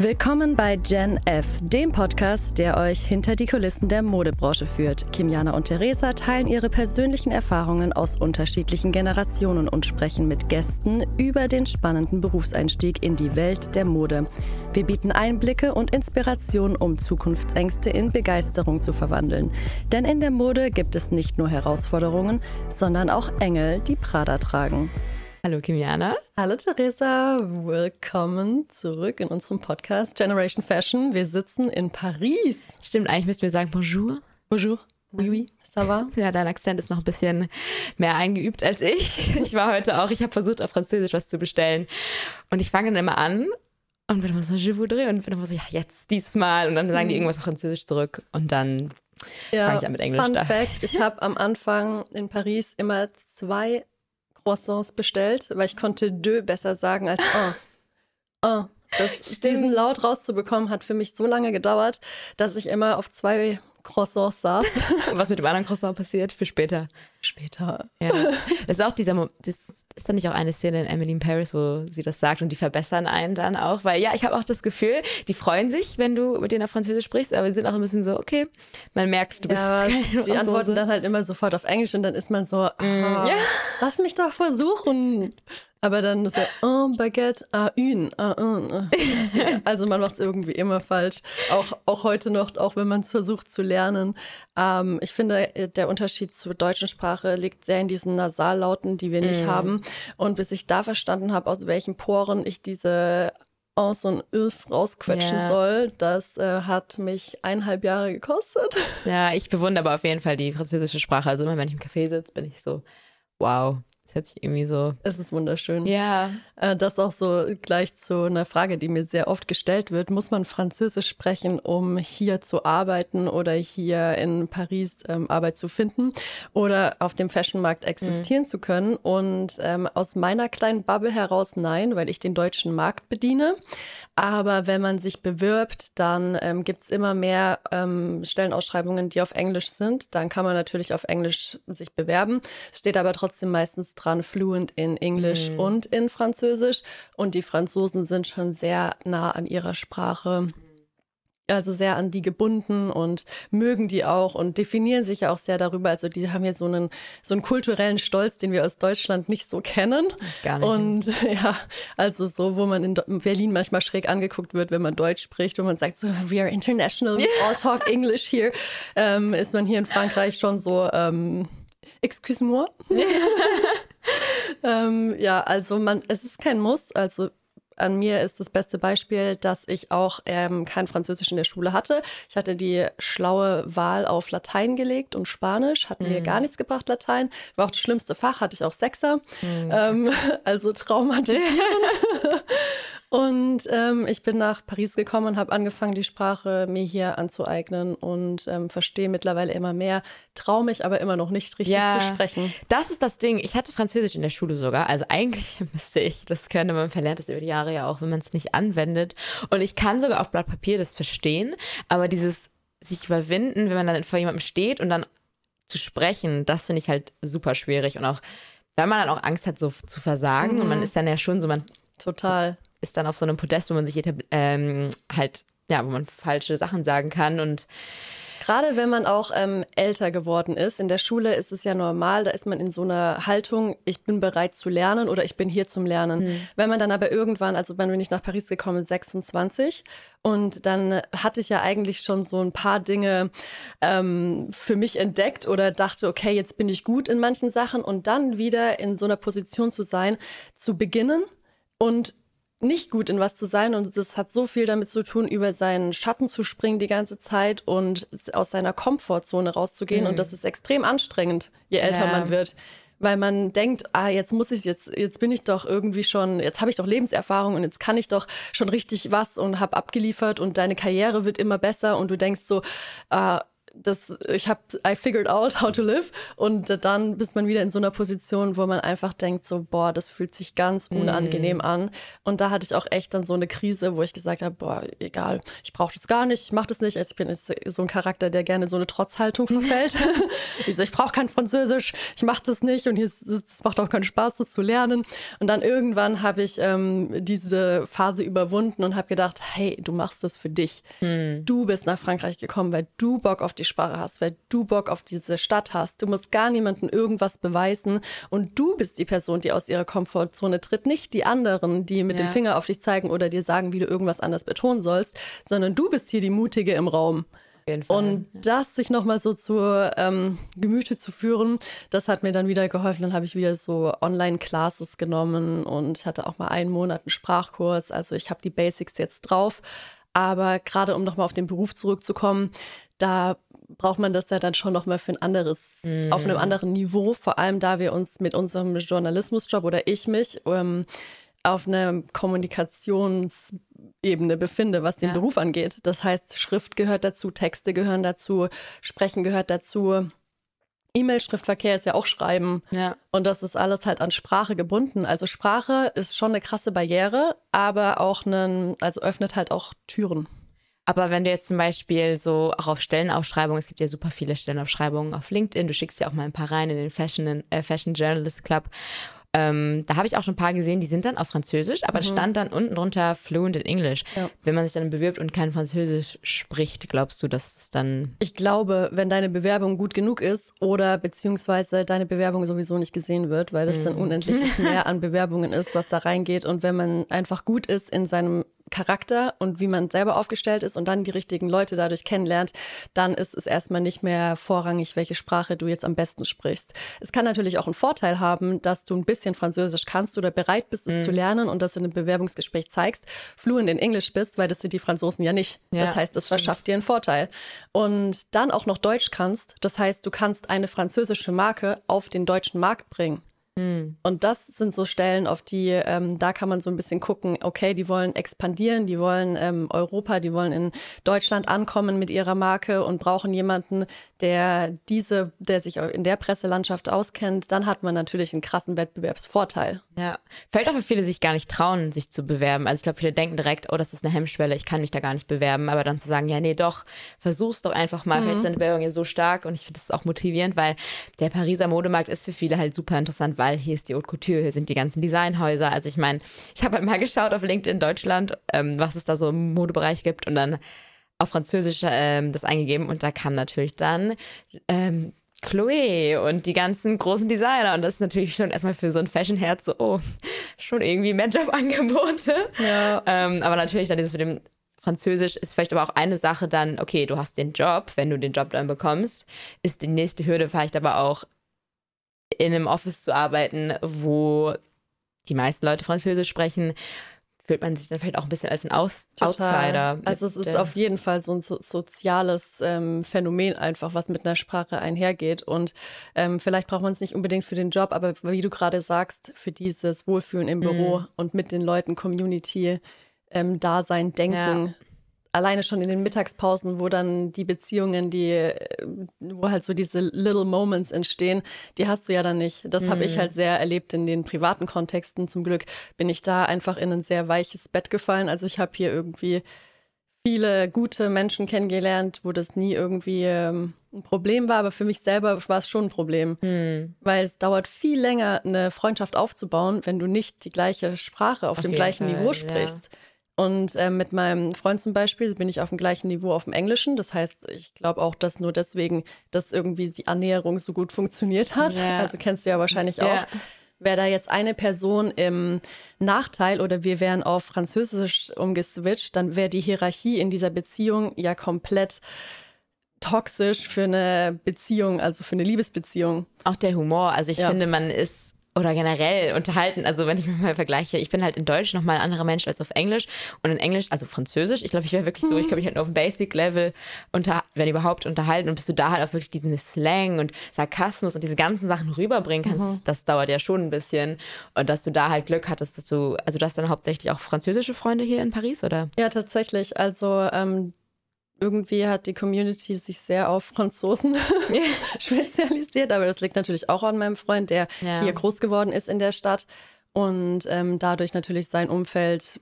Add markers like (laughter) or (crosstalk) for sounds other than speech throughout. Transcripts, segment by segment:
Willkommen bei Gen F, dem Podcast, der euch hinter die Kulissen der Modebranche führt. Kimiana und Theresa teilen ihre persönlichen Erfahrungen aus unterschiedlichen Generationen und sprechen mit Gästen über den spannenden Berufseinstieg in die Welt der Mode. Wir bieten Einblicke und Inspiration, um Zukunftsängste in Begeisterung zu verwandeln. Denn in der Mode gibt es nicht nur Herausforderungen, sondern auch Engel, die Prada tragen. Hallo Kimiana. Hallo Theresa, willkommen zurück in unserem Podcast Generation Fashion. Wir sitzen in Paris. Stimmt, eigentlich müssten wir sagen Bonjour. Bonjour. Oui, oui. Ça va? Ja, dein Akzent ist noch ein bisschen mehr eingeübt als ich. Ich war heute auch, ich habe versucht, auf Französisch was zu bestellen. Und ich fange dann immer an und bin immer so, je voudrais. Und bin immer so, ja, jetzt, diesmal. Und dann sagen die mhm. irgendwas auf Französisch zurück. Und dann ja, fange ich an mit Englisch Fun da. Fact, ich habe am Anfang in Paris immer zwei Croissants bestellt, weil ich konnte deux besser sagen als un. (laughs) un. Das, diesen Laut rauszubekommen, hat für mich so lange gedauert, dass ich immer auf zwei Croissants saß. (laughs) Was mit dem anderen Croissant passiert? Für später. Später. Ja. Das ist auch dieser, das ist dann nicht auch eine Szene in Emily in Paris, wo sie das sagt und die verbessern einen dann auch, weil ja, ich habe auch das Gefühl, die freuen sich, wenn du mit denen auf Französisch sprichst, aber sie sind auch ein bisschen so, okay, man merkt, du bist ja, (laughs) Sie antworten dann halt immer sofort auf Englisch und dann ist man so, mm, ja. lass mich doch versuchen. Aber dann so, un baguette à une, à un. (laughs) Also man macht es irgendwie immer falsch. Auch, auch heute noch, auch wenn man es versucht zu lernen. Ähm, ich finde, der Unterschied zur deutschen Sprache liegt sehr in diesen Nasallauten, die wir nicht mm. haben. Und bis ich da verstanden habe, aus welchen Poren ich diese aus und Ös rausquetschen ja. soll. Das äh, hat mich eineinhalb Jahre gekostet. Ja, ich bewundere aber auf jeden Fall die französische Sprache. Also immer, wenn ich im Café sitze, bin ich so, wow, das hört sich irgendwie so. Es ist wunderschön. Ja. Äh, das auch so gleich zu einer Frage, die mir sehr oft gestellt wird. Muss man Französisch sprechen, um hier zu arbeiten oder hier in Paris ähm, Arbeit zu finden oder auf dem Fashionmarkt existieren mhm. zu können? Und ähm, aus meiner kleinen Bubble heraus nein, weil ich den deutschen Markt bediene. Aber wenn man sich bewirbt, dann ähm, gibt es immer mehr ähm, Stellenausschreibungen, die auf Englisch sind. Dann kann man natürlich auf Englisch sich bewerben. Es steht aber trotzdem meistens dran, fluent in Englisch mhm. und in Französisch. Und die Franzosen sind schon sehr nah an ihrer Sprache also sehr an die gebunden und mögen die auch und definieren sich ja auch sehr darüber. Also die haben ja so einen, so einen kulturellen Stolz, den wir aus Deutschland nicht so kennen. Gar nicht. Und (laughs) ja, also so, wo man in Berlin manchmal schräg angeguckt wird, wenn man Deutsch spricht und man sagt so, we are international, we all talk English here, ähm, ist man hier in Frankreich schon so, ähm, excuse-moi. (laughs) (laughs) ähm, ja, also man, es ist kein Muss. Also an mir ist das beste Beispiel, dass ich auch ähm, kein Französisch in der Schule hatte. Ich hatte die schlaue Wahl auf Latein gelegt und Spanisch, hat mhm. mir gar nichts gebracht, Latein. War auch das schlimmste Fach, hatte ich auch Sechser. Mhm. Ähm, (laughs) also traumatisierend. (laughs) Und ähm, ich bin nach Paris gekommen und habe angefangen, die Sprache mir hier anzueignen und ähm, verstehe mittlerweile immer mehr, traue mich aber immer noch nicht richtig ja, zu sprechen. Das ist das Ding. Ich hatte Französisch in der Schule sogar. Also eigentlich (laughs) müsste ich das können, man verlernt das über die Jahre ja auch, wenn man es nicht anwendet. Und ich kann sogar auf Blatt Papier das verstehen, aber dieses sich überwinden, wenn man dann vor jemandem steht und dann zu sprechen, das finde ich halt super schwierig. Und auch, weil man dann auch Angst hat, so zu versagen. Mhm. Und man ist dann ja schon so, man. Total ist dann auf so einem Podest, wo man sich ähm, halt, ja, wo man falsche Sachen sagen kann und Gerade wenn man auch ähm, älter geworden ist. In der Schule ist es ja normal, da ist man in so einer Haltung, ich bin bereit zu lernen oder ich bin hier zum Lernen. Mhm. Wenn man dann aber irgendwann, also wann bin ich nach Paris gekommen, 26, und dann hatte ich ja eigentlich schon so ein paar Dinge ähm, für mich entdeckt oder dachte, okay, jetzt bin ich gut in manchen Sachen und dann wieder in so einer Position zu sein, zu beginnen und nicht gut in was zu sein und das hat so viel damit zu tun, über seinen Schatten zu springen die ganze Zeit und aus seiner Komfortzone rauszugehen mhm. und das ist extrem anstrengend, je älter ja. man wird. Weil man denkt, ah, jetzt muss ich jetzt, jetzt bin ich doch irgendwie schon, jetzt habe ich doch Lebenserfahrung und jetzt kann ich doch schon richtig was und habe abgeliefert und deine Karriere wird immer besser und du denkst so, ah, das, ich habe, I figured out how to live. Und dann bist man wieder in so einer Position, wo man einfach denkt, so, boah, das fühlt sich ganz unangenehm mm. an. Und da hatte ich auch echt dann so eine Krise, wo ich gesagt habe, boah, egal, ich brauche das gar nicht, ich mache das nicht. Also ich bin so ein Charakter, der gerne so eine Trotzhaltung (laughs) verfällt. (laughs) ich so, ich brauche kein Französisch, ich mache das nicht und es macht auch keinen Spaß, das zu lernen. Und dann irgendwann habe ich ähm, diese Phase überwunden und habe gedacht, hey, du machst das für dich. Mm. Du bist nach Frankreich gekommen, weil du Bock auf die Sprache hast, weil du Bock auf diese Stadt hast. Du musst gar niemandem irgendwas beweisen und du bist die Person, die aus ihrer Komfortzone tritt, nicht die anderen, die mit ja. dem Finger auf dich zeigen oder dir sagen, wie du irgendwas anders betonen sollst, sondern du bist hier die Mutige im Raum. Und das sich nochmal so zu ähm, Gemüte zu führen, das hat mir dann wieder geholfen. Dann habe ich wieder so Online-Classes genommen und hatte auch mal einen Monat einen Sprachkurs. Also ich habe die Basics jetzt drauf. Aber gerade um nochmal auf den Beruf zurückzukommen, da braucht man das ja dann schon nochmal für ein anderes, mm. auf einem mhm. anderen Niveau, vor allem da wir uns mit unserem Journalismusjob oder ich mich ähm, auf einer Kommunikationsebene befinde, was den ja. Beruf angeht. Das heißt, Schrift gehört dazu, Texte gehören dazu, Sprechen gehört dazu. E-Mail-Schriftverkehr ist ja auch Schreiben. Ja. Und das ist alles halt an Sprache gebunden. Also Sprache ist schon eine krasse Barriere, aber auch einen, also öffnet halt auch Türen. Aber wenn du jetzt zum Beispiel so auch auf Stellenausschreibungen, es gibt ja super viele Stellenausschreibungen auf LinkedIn, du schickst ja auch mal ein paar rein in den Fashion, äh, Fashion Journalist Club. Ähm, da habe ich auch schon ein paar gesehen, die sind dann auf Französisch, aber mhm. stand dann unten drunter fluent in English. Ja. Wenn man sich dann bewirbt und kein Französisch spricht, glaubst du, dass es dann. Ich glaube, wenn deine Bewerbung gut genug ist oder beziehungsweise deine Bewerbung sowieso nicht gesehen wird, weil das mhm. dann unendliches (laughs) Mehr an Bewerbungen ist, was da reingeht. Und wenn man einfach gut ist in seinem Charakter und wie man selber aufgestellt ist und dann die richtigen Leute dadurch kennenlernt, dann ist es erstmal nicht mehr vorrangig, welche Sprache du jetzt am besten sprichst. Es kann natürlich auch einen Vorteil haben, dass du ein bisschen Französisch kannst oder bereit bist, es mhm. zu lernen und das in einem Bewerbungsgespräch zeigst, fluent in Englisch bist, weil das sind die Franzosen ja nicht. Ja, das heißt, es verschafft dir einen Vorteil. Und dann auch noch Deutsch kannst, das heißt, du kannst eine französische Marke auf den deutschen Markt bringen. Hm. Und das sind so Stellen, auf die, ähm, da kann man so ein bisschen gucken, okay, die wollen expandieren, die wollen ähm, Europa, die wollen in Deutschland ankommen mit ihrer Marke und brauchen jemanden, der diese, der sich in der Presselandschaft auskennt, dann hat man natürlich einen krassen Wettbewerbsvorteil. Ja, fällt auch für viele sich gar nicht trauen, sich zu bewerben. Also ich glaube, viele denken direkt, oh, das ist eine Hemmschwelle, ich kann mich da gar nicht bewerben. Aber dann zu sagen, ja, nee, doch, versuch's doch einfach mal. Mhm. Vielleicht ist deine Bewerbung ja so stark und ich finde das auch motivierend, weil der Pariser Modemarkt ist für viele halt super interessant, weil hier ist die Haute Couture, hier sind die ganzen Designhäuser. Also ich meine, ich habe halt mal geschaut auf LinkedIn Deutschland, ähm, was es da so im Modebereich gibt und dann auf Französisch ähm, das eingegeben und da kam natürlich dann ähm, Chloe und die ganzen großen Designer. Und das ist natürlich schon erstmal für so ein Fashion-Herz so, oh, schon irgendwie mehr Jobangebote. Ja. Ähm, aber natürlich dann dieses mit dem Französisch ist vielleicht aber auch eine Sache dann, okay, du hast den Job, wenn du den Job dann bekommst, ist die nächste Hürde vielleicht aber auch in einem Office zu arbeiten, wo die meisten Leute Französisch sprechen fühlt man sich dann vielleicht auch ein bisschen als ein Aus Outsider. Also es ist auf jeden Fall so ein so soziales ähm, Phänomen einfach, was mit einer Sprache einhergeht. Und ähm, vielleicht braucht man es nicht unbedingt für den Job, aber wie du gerade sagst, für dieses Wohlfühlen im Büro mhm. und mit den Leuten Community ähm, Dasein, Denken. Ja alleine schon in den Mittagspausen, wo dann die Beziehungen, die, äh, wo halt so diese little moments entstehen, die hast du ja dann nicht. Das mhm. habe ich halt sehr erlebt in den privaten Kontexten. Zum Glück bin ich da einfach in ein sehr weiches Bett gefallen. Also ich habe hier irgendwie viele gute Menschen kennengelernt, wo das nie irgendwie ähm, ein Problem war, aber für mich selber war es schon ein Problem, mhm. weil es dauert viel länger, eine Freundschaft aufzubauen, wenn du nicht die gleiche Sprache auf, auf dem gleichen Fall, Niveau sprichst. Ja. Und äh, mit meinem Freund zum Beispiel bin ich auf dem gleichen Niveau auf dem Englischen. Das heißt, ich glaube auch, dass nur deswegen, dass irgendwie die Annäherung so gut funktioniert hat. Ja. Also kennst du ja wahrscheinlich auch. Ja. Wäre da jetzt eine Person im Nachteil oder wir wären auf Französisch umgeswitcht, dann wäre die Hierarchie in dieser Beziehung ja komplett toxisch für eine Beziehung, also für eine Liebesbeziehung. Auch der Humor. Also ich ja. finde, man ist oder generell unterhalten. Also wenn ich mich mal vergleiche, ich bin halt in Deutsch nochmal ein anderer Mensch als auf Englisch und in Englisch, also Französisch. Ich glaube, ich wäre wirklich so, ich glaube, ich hätte nur auf dem Basic-Level unter, wenn überhaupt unterhalten und bis du da halt auch wirklich diesen Slang und Sarkasmus und diese ganzen Sachen rüberbringen kannst, mhm. das dauert ja schon ein bisschen. Und dass du da halt Glück hattest, dass du, also du hast dann hauptsächlich auch französische Freunde hier in Paris, oder? Ja, tatsächlich. Also ähm, irgendwie hat die Community sich sehr auf Franzosen (laughs) (laughs) spezialisiert, aber das liegt natürlich auch an meinem Freund, der ja. hier groß geworden ist in der Stadt und ähm, dadurch natürlich sein Umfeld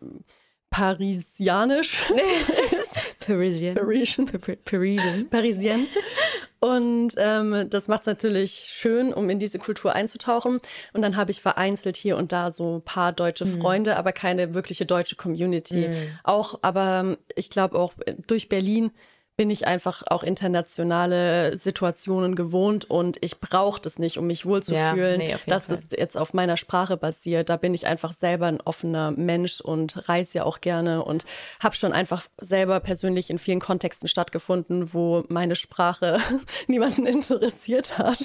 parisianisch (laughs) Parisian. Parisian. Parisian. Parisian. Und ähm, das macht es natürlich schön, um in diese Kultur einzutauchen. Und dann habe ich vereinzelt hier und da so ein paar deutsche mhm. Freunde, aber keine wirkliche deutsche Community. Mhm. Auch, aber ich glaube auch durch Berlin bin ich einfach auch internationale Situationen gewohnt und ich brauche das nicht, um mich wohlzufühlen, ja, nee, dass Fall. das jetzt auf meiner Sprache basiert. Da bin ich einfach selber ein offener Mensch und reise ja auch gerne und habe schon einfach selber persönlich in vielen Kontexten stattgefunden, wo meine Sprache (laughs) niemanden interessiert hat.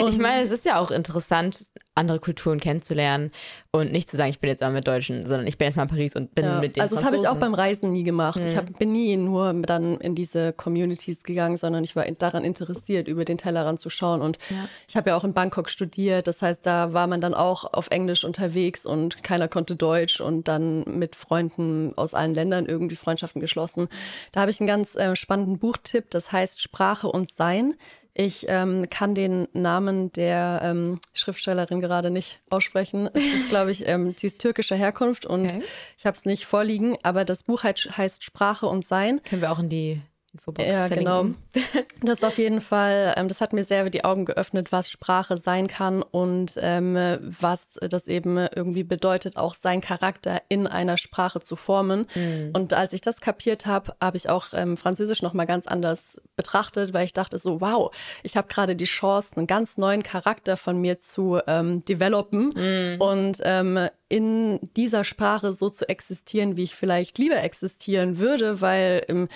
Und ich meine, es ist ja auch interessant, andere Kulturen kennenzulernen und nicht zu sagen, ich bin jetzt mal mit Deutschen, sondern ich bin jetzt mal in Paris und bin ja, mit den Also das habe ich auch beim Reisen nie gemacht. Mhm. Ich hab, bin nie nur dann in diese Communities gegangen, sondern ich war daran interessiert, über den Tellerrand zu schauen. Und ja. ich habe ja auch in Bangkok studiert. Das heißt, da war man dann auch auf Englisch unterwegs und keiner konnte Deutsch und dann mit Freunden aus allen Ländern irgendwie Freundschaften geschlossen. Da habe ich einen ganz äh, spannenden Buchtipp, das heißt Sprache und Sein ich ähm, kann den Namen der ähm, Schriftstellerin gerade nicht aussprechen. Es ist, (laughs) glaube ich, ähm, sie ist türkischer Herkunft und okay. ich habe es nicht vorliegen, aber das Buch heißt Sprache und Sein. Können wir auch in die Infobox ja, verlinken. genau. (laughs) Das auf jeden Fall, ähm, das hat mir sehr die Augen geöffnet, was Sprache sein kann und ähm, was das eben irgendwie bedeutet, auch seinen Charakter in einer Sprache zu formen. Mhm. Und als ich das kapiert habe, habe ich auch ähm, Französisch nochmal ganz anders betrachtet, weil ich dachte so, wow, ich habe gerade die Chance, einen ganz neuen Charakter von mir zu ähm, developen mhm. und ähm, in dieser Sprache so zu existieren, wie ich vielleicht lieber existieren würde, weil im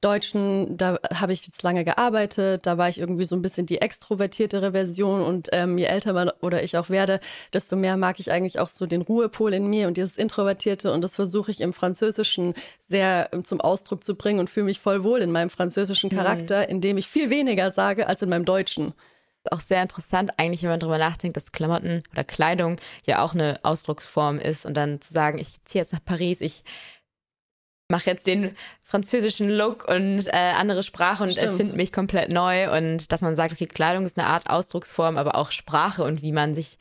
Deutschen, da habe ich jetzt lange gearbeitet, da war ich irgendwie so ein bisschen die extrovertiertere Version und ähm, je älter man oder ich auch werde, desto mehr mag ich eigentlich auch so den Ruhepol in mir und dieses Introvertierte und das versuche ich im Französischen sehr ähm, zum Ausdruck zu bringen und fühle mich voll wohl in meinem französischen mhm. Charakter, mhm. indem ich viel weniger sage als in meinem Deutschen auch sehr interessant, eigentlich, wenn man darüber nachdenkt, dass Klamotten oder Kleidung ja auch eine Ausdrucksform ist und dann zu sagen, ich ziehe jetzt nach Paris, ich mache jetzt den französischen Look und äh, andere Sprache und erfinde mich komplett neu und dass man sagt, okay, Kleidung ist eine Art Ausdrucksform, aber auch Sprache und wie man sich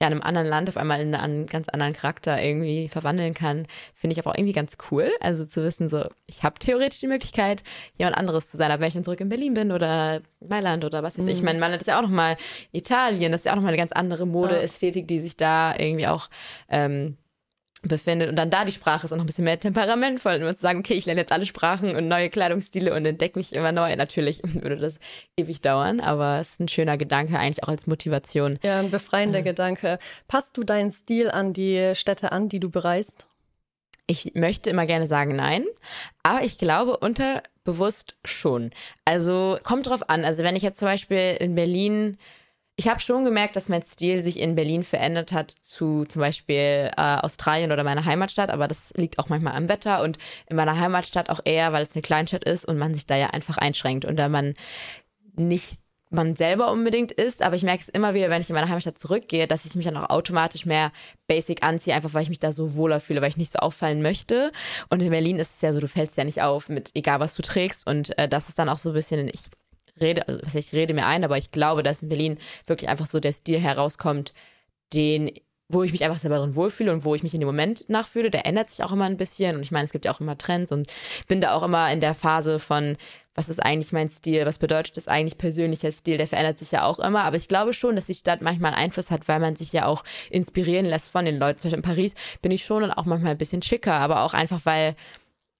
ja, in einem anderen Land auf einmal in einen ganz anderen Charakter irgendwie verwandeln kann, finde ich aber auch irgendwie ganz cool. Also zu wissen, so, ich habe theoretisch die Möglichkeit, jemand anderes zu sein. Aber wenn ich dann zurück in Berlin bin oder Mailand oder was weiß mhm. ich, ich meine, Mailand ist ja auch nochmal Italien, das ist ja auch nochmal eine ganz andere Modeästhetik, die sich da irgendwie auch ähm, befindet und dann da die Sprache ist auch noch ein bisschen mehr temperamentvoll und zu sagen, okay, ich lerne jetzt alle Sprachen und neue Kleidungsstile und entdecke mich immer neu. Natürlich (laughs) würde das ewig dauern, aber es ist ein schöner Gedanke eigentlich auch als Motivation. Ja, ein befreiender äh. Gedanke. Passt du deinen Stil an die Städte an, die du bereist? Ich möchte immer gerne sagen nein, aber ich glaube unterbewusst schon. Also kommt drauf an. Also wenn ich jetzt zum Beispiel in Berlin ich habe schon gemerkt, dass mein Stil sich in Berlin verändert hat zu zum Beispiel äh, Australien oder meiner Heimatstadt, aber das liegt auch manchmal am Wetter und in meiner Heimatstadt auch eher, weil es eine Kleinstadt ist und man sich da ja einfach einschränkt und da man nicht man selber unbedingt ist, aber ich merke es immer wieder, wenn ich in meine Heimatstadt zurückgehe, dass ich mich dann auch automatisch mehr basic anziehe, einfach weil ich mich da so wohler fühle, weil ich nicht so auffallen möchte. Und in Berlin ist es ja so, du fällst ja nicht auf mit egal was du trägst und äh, das ist dann auch so ein bisschen, ich rede, also ich rede mir ein, aber ich glaube, dass in Berlin wirklich einfach so der Stil herauskommt, den wo ich mich einfach selber drin wohlfühle und wo ich mich in dem Moment nachfühle, der ändert sich auch immer ein bisschen. Und ich meine, es gibt ja auch immer Trends und bin da auch immer in der Phase von, was ist eigentlich mein Stil, was bedeutet das eigentlich persönlicher Stil, der verändert sich ja auch immer. Aber ich glaube schon, dass die Stadt manchmal einen Einfluss hat, weil man sich ja auch inspirieren lässt von den Leuten. Zum Beispiel in Paris bin ich schon und auch manchmal ein bisschen schicker, aber auch einfach, weil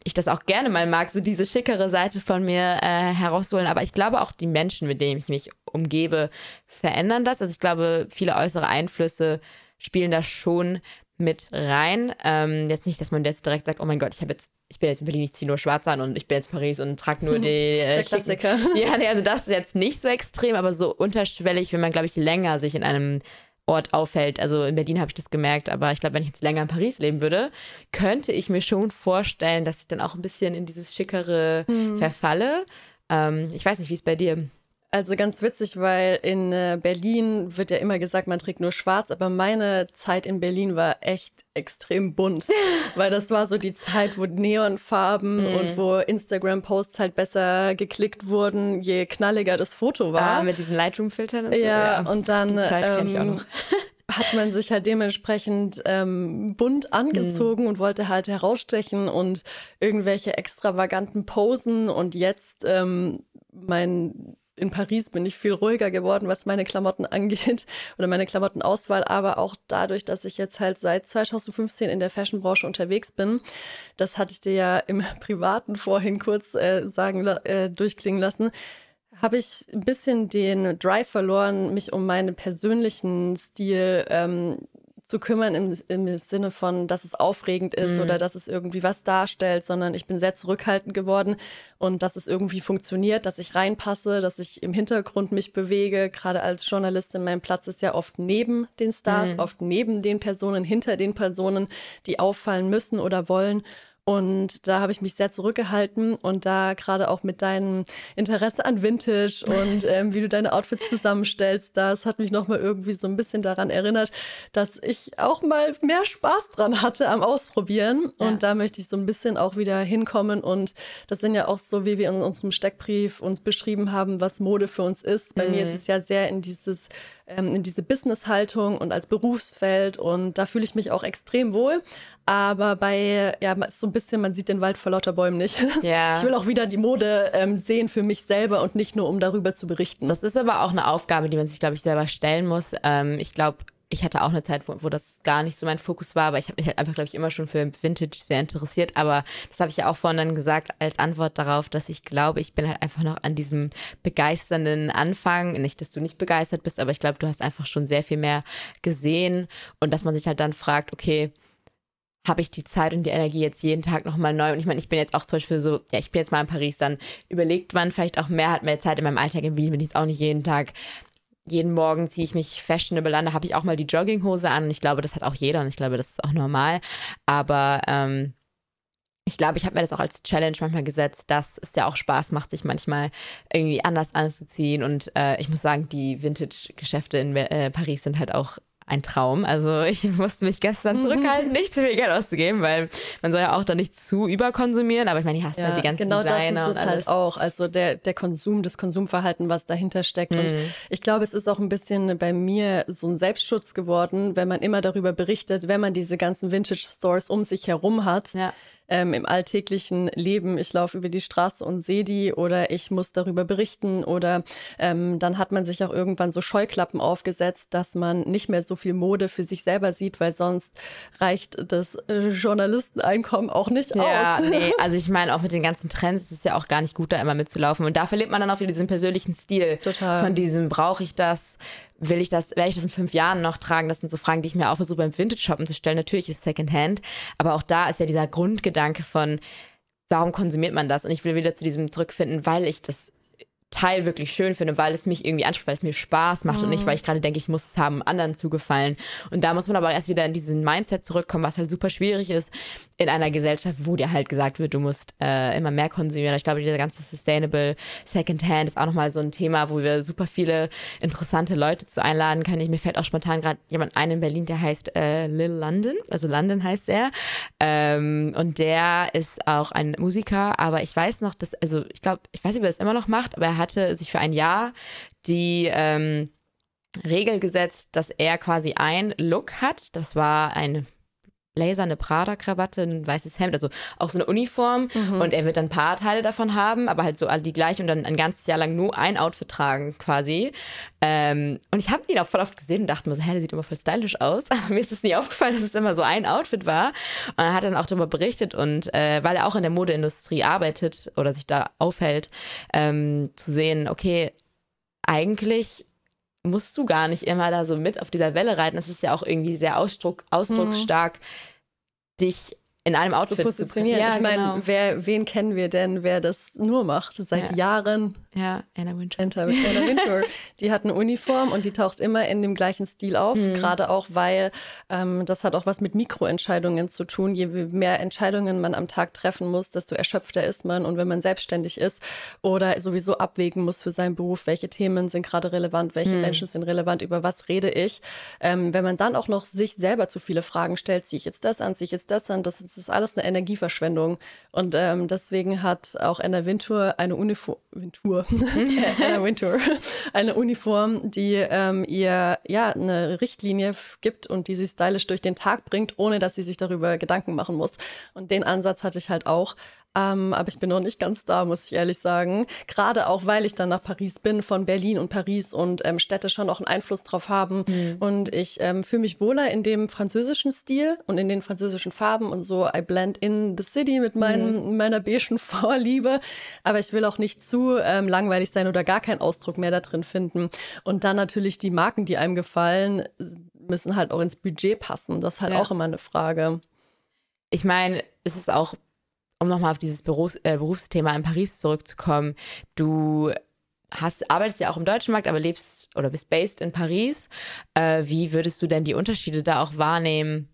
ich das auch gerne mal mag, so diese schickere Seite von mir äh, herausholen. Aber ich glaube auch die Menschen, mit denen ich mich umgebe, verändern das. Also ich glaube, viele äußere Einflüsse spielen da schon mit rein. Ähm, jetzt nicht, dass man jetzt direkt sagt, oh mein Gott, ich habe jetzt, ich bin jetzt in Berlin, ich ziehe nur schwarz an und ich bin jetzt Paris und trage nur (laughs) die. Äh, Der Klassiker. Ja, nee, also das ist jetzt nicht so extrem, aber so unterschwellig, wenn man, glaube ich, länger sich in einem Ort auffällt. Also in Berlin habe ich das gemerkt, aber ich glaube, wenn ich jetzt länger in Paris leben würde, könnte ich mir schon vorstellen, dass ich dann auch ein bisschen in dieses Schickere mhm. verfalle. Ähm, ich weiß nicht, wie es bei dir Also ganz witzig, weil in äh, Berlin wird ja immer gesagt, man trägt nur schwarz, aber meine Zeit in Berlin war echt extrem bunt, (laughs) weil das war so die Zeit, wo Neonfarben mm. und wo Instagram-Posts halt besser geklickt wurden, je knalliger das Foto war. Ah, mit diesen Lightroom-Filtern und so. Ja, ja. und dann ähm, (laughs) hat man sich halt dementsprechend ähm, bunt angezogen mm. und wollte halt herausstechen und irgendwelche extravaganten Posen und jetzt ähm, mein in Paris bin ich viel ruhiger geworden, was meine Klamotten (laughs) angeht oder meine Klamottenauswahl, aber auch dadurch, dass ich jetzt halt seit 2015 in der Fashionbranche unterwegs bin. Das hatte ich dir ja im (laughs) Privaten vorhin kurz äh, sagen, äh, durchklingen lassen habe ich ein bisschen den Drive verloren, mich um meinen persönlichen Stil ähm, zu kümmern im, im Sinne von, dass es aufregend ist mhm. oder dass es irgendwie was darstellt, sondern ich bin sehr zurückhaltend geworden und dass es irgendwie funktioniert, dass ich reinpasse, dass ich im Hintergrund mich bewege. Gerade als Journalistin, mein Platz ist ja oft neben den Stars, mhm. oft neben den Personen, hinter den Personen, die auffallen müssen oder wollen. Und da habe ich mich sehr zurückgehalten und da gerade auch mit deinem Interesse an Vintage und (laughs) ähm, wie du deine Outfits zusammenstellst, das hat mich nochmal irgendwie so ein bisschen daran erinnert, dass ich auch mal mehr Spaß dran hatte am Ausprobieren. Ja. Und da möchte ich so ein bisschen auch wieder hinkommen. Und das sind ja auch so, wie wir in unserem Steckbrief uns beschrieben haben, was Mode für uns ist. Bei mhm. mir ist es ja sehr in dieses ähm, in diese Business-Haltung und als Berufsfeld und da fühle ich mich auch extrem wohl. Aber bei, ja, ist so ein bisschen, man sieht den Wald vor lauter Bäumen nicht. (laughs) Ja. Ich will auch wieder die Mode ähm, sehen für mich selber und nicht nur, um darüber zu berichten. Das ist aber auch eine Aufgabe, die man sich, glaube ich, selber stellen muss. Ähm, ich glaube, ich hatte auch eine Zeit, wo, wo, das gar nicht so mein Fokus war, aber ich habe mich halt einfach, glaube ich, immer schon für Vintage sehr interessiert. Aber das habe ich ja auch vorhin dann gesagt als Antwort darauf, dass ich glaube, ich bin halt einfach noch an diesem begeisternden Anfang. Nicht, dass du nicht begeistert bist, aber ich glaube, du hast einfach schon sehr viel mehr gesehen und dass man sich halt dann fragt, okay, habe ich die Zeit und die Energie jetzt jeden Tag nochmal neu. Und ich meine, ich bin jetzt auch zum Beispiel so, ja, ich bin jetzt mal in Paris, dann überlegt man vielleicht auch mehr, hat mehr Zeit in meinem Alltag. In Wien bin ich jetzt auch nicht jeden Tag jeden Morgen ziehe ich mich fashionable an. Da habe ich auch mal die Jogginghose an. Und ich glaube, das hat auch jeder und ich glaube, das ist auch normal. Aber ähm, ich glaube, ich habe mir das auch als Challenge manchmal gesetzt, dass es ja auch Spaß macht, sich manchmal irgendwie anders anzuziehen. Und äh, ich muss sagen, die Vintage-Geschäfte in äh, Paris sind halt auch ein Traum. Also (laughs) ich musste mich gestern zurückhalten, nicht zu viel Geld auszugeben, weil man soll ja auch da nicht zu überkonsumieren. Aber ich meine, hier hast ja, du halt die ganzen genau Designer das ist es halt auch. Also der, der Konsum, das Konsumverhalten, was dahinter steckt. Mhm. Und ich glaube, es ist auch ein bisschen bei mir so ein Selbstschutz geworden, wenn man immer darüber berichtet, wenn man diese ganzen Vintage-Stores um sich herum hat. Ja ähm, im alltäglichen Leben. Ich laufe über die Straße und sehe die oder ich muss darüber berichten oder ähm, dann hat man sich auch irgendwann so Scheuklappen aufgesetzt, dass man nicht mehr so viel Mode für sich selber sieht, weil sonst reicht das äh, Journalisteneinkommen auch nicht ja, aus. (laughs) Nee, also ich meine, auch mit den ganzen Trends ist es ja auch gar nicht gut, da immer mitzulaufen. Und da verliert man dann auch wieder diesen persönlichen Stil. Total. Von diesem, brauche ich das? Will ich das, werde ich das in fünf Jahren noch tragen? Das sind so Fragen, die ich mir auch versuche beim Vintage-Shoppen zu stellen. Natürlich ist es Secondhand, aber auch da ist ja dieser Grundgedanke von, warum konsumiert man das? Und ich will wieder zu diesem zurückfinden, weil ich das Teil wirklich schön finde, weil es mich irgendwie anspricht, weil es mir Spaß macht mhm. und nicht, mhm. weil ich gerade denke, ich muss es haben, anderen zugefallen. Und da muss man aber erst wieder in diesen Mindset zurückkommen, was halt super schwierig ist in einer Gesellschaft, wo dir halt gesagt wird, du musst äh, immer mehr konsumieren. Ich glaube, dieser ganze Sustainable Secondhand ist auch nochmal so ein Thema, wo wir super viele interessante Leute zu einladen können. Ich, mir fällt auch spontan gerade jemand ein in Berlin, der heißt äh, Lil London, also London heißt er. Ähm, und der ist auch ein Musiker, aber ich weiß noch, dass, also ich glaube, ich weiß nicht, ob er das immer noch macht, aber er hatte sich für ein Jahr die ähm, Regel gesetzt, dass er quasi ein Look hat. Das war ein Blazer, eine Prada-Krawatte, ein weißes Hemd, also auch so eine Uniform. Mhm. Und er wird dann ein paar Teile davon haben, aber halt so all die gleichen und dann ein ganzes Jahr lang nur ein Outfit tragen quasi. Ähm, und ich habe ihn auch voll oft gesehen und dachte mir so, hä, der sieht immer voll stylisch aus. (laughs) Aber mir ist es nie aufgefallen, dass es immer so ein Outfit war. Und er hat dann auch darüber berichtet und äh, weil er auch in der Modeindustrie arbeitet oder sich da aufhält, ähm, zu sehen, okay, eigentlich musst du gar nicht immer da so mit auf dieser Welle reiten. Es ist ja auch irgendwie sehr ausdruck, ausdrucksstark, mhm. dich in einem Outfit zu positionieren. Ja, ich meine, genau. wer, wen kennen wir denn, wer das nur macht seit ja. Jahren? Ja, Anna Wintour. Anna Wintour. die hat eine Uniform und die taucht immer in dem gleichen Stil auf. Mhm. Gerade auch, weil ähm, das hat auch was mit Mikroentscheidungen zu tun. Je mehr Entscheidungen man am Tag treffen muss, desto erschöpfter ist man. Und wenn man selbstständig ist oder sowieso abwägen muss für seinen Beruf, welche Themen sind gerade relevant, welche mhm. Menschen sind relevant, über was rede ich, ähm, wenn man dann auch noch sich selber zu viele Fragen stellt, ziehe ich jetzt das an, ziehe ich jetzt das an, das, das ist alles eine Energieverschwendung. Und ähm, deswegen hat auch Anna Wintour eine Uniform. Wintour. (laughs) Anna Wintour, eine Uniform, die ähm, ihr ja eine Richtlinie gibt und die sie stylisch durch den Tag bringt, ohne dass sie sich darüber Gedanken machen muss. Und den Ansatz hatte ich halt auch. Ähm, aber ich bin noch nicht ganz da, muss ich ehrlich sagen. Gerade auch, weil ich dann nach Paris bin, von Berlin und Paris und ähm, Städte schon auch einen Einfluss drauf haben. Mhm. Und ich ähm, fühle mich wohler in dem französischen Stil und in den französischen Farben und so. I blend in the city mit meinen, mhm. meiner beigen (laughs) Vorliebe. Aber ich will auch nicht zu ähm, langweilig sein oder gar keinen Ausdruck mehr da drin finden. Und dann natürlich die Marken, die einem gefallen, müssen halt auch ins Budget passen. Das ist halt ja. auch immer eine Frage. Ich meine, es ist auch um nochmal auf dieses Berufs äh, Berufsthema in Paris zurückzukommen, du hast, arbeitest ja auch im deutschen Markt, aber lebst oder bist based in Paris. Äh, wie würdest du denn die Unterschiede da auch wahrnehmen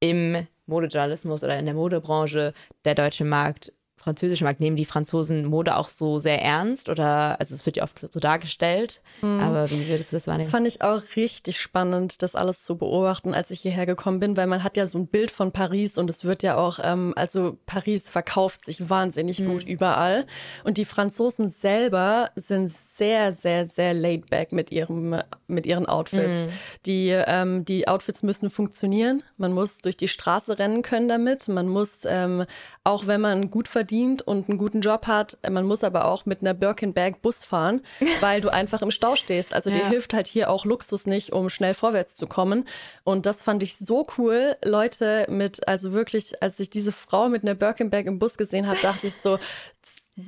im Modejournalismus oder in der Modebranche, der deutsche Markt französische Markt, nehmen die Franzosen Mode auch so sehr ernst oder, also es wird ja oft so dargestellt, mhm. aber wie würdest du das wahrnehmen? Das fand ich auch richtig spannend, das alles zu beobachten, als ich hierher gekommen bin, weil man hat ja so ein Bild von Paris und es wird ja auch, ähm, also Paris verkauft sich wahnsinnig mhm. gut überall und die Franzosen selber sind sehr, sehr, sehr laid back mit, ihrem, mit ihren Outfits. Mhm. Die, ähm, die Outfits müssen funktionieren, man muss durch die Straße rennen können damit, man muss, ähm, auch wenn man gut verdient, verdient und einen guten Job hat. Man muss aber auch mit einer Birkenbag Bus fahren, (laughs) weil du einfach im Stau stehst. Also dir hilft halt hier auch Luxus nicht, um schnell vorwärts zu kommen. Und das fand ich so cool. Leute mit, also wirklich, als ich diese Frau mit einer Birkenbag im Bus gesehen habe, dachte ich so,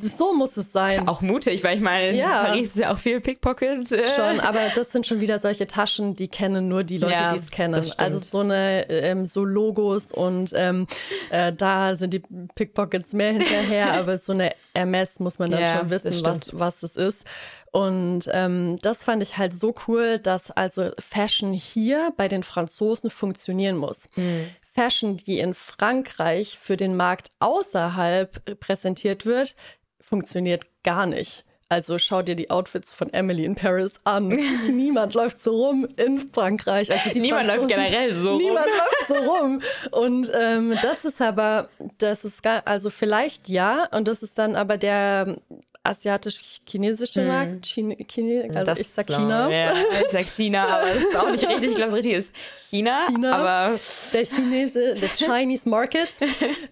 so muss es sein. Auch mutig, weil ich meine, ja. Paris ist ja auch viel Pickpocket. Schon, aber das sind schon wieder solche Taschen, die kennen nur die Leute, ja, die es kennen. Also so eine, ähm, so Logos und ähm, äh, da sind die Pickpockets mehr hinterher, (laughs) aber so eine MS muss man dann ja, schon wissen, was, was das ist. Und ähm, das fand ich halt so cool, dass also Fashion hier bei den Franzosen funktionieren muss. Mhm. Fashion, die in Frankreich für den Markt außerhalb präsentiert wird, funktioniert gar nicht. Also schau dir die Outfits von Emily in Paris an. (laughs) Niemand läuft so rum in Frankreich. Also niemand läuft generell so niemand rum. Niemand (laughs) läuft so rum. Und ähm, das ist aber, das ist gar, also vielleicht ja. Und das ist dann aber der asiatisch-chinesische hm. Markt. Chine, Chine, also das ich sag China. So, ja, (laughs) ich sag China, aber das ist auch nicht richtig. Ich glaube, das Richtige ist China. China. Aber der Chinese, der (laughs) Chinese Market.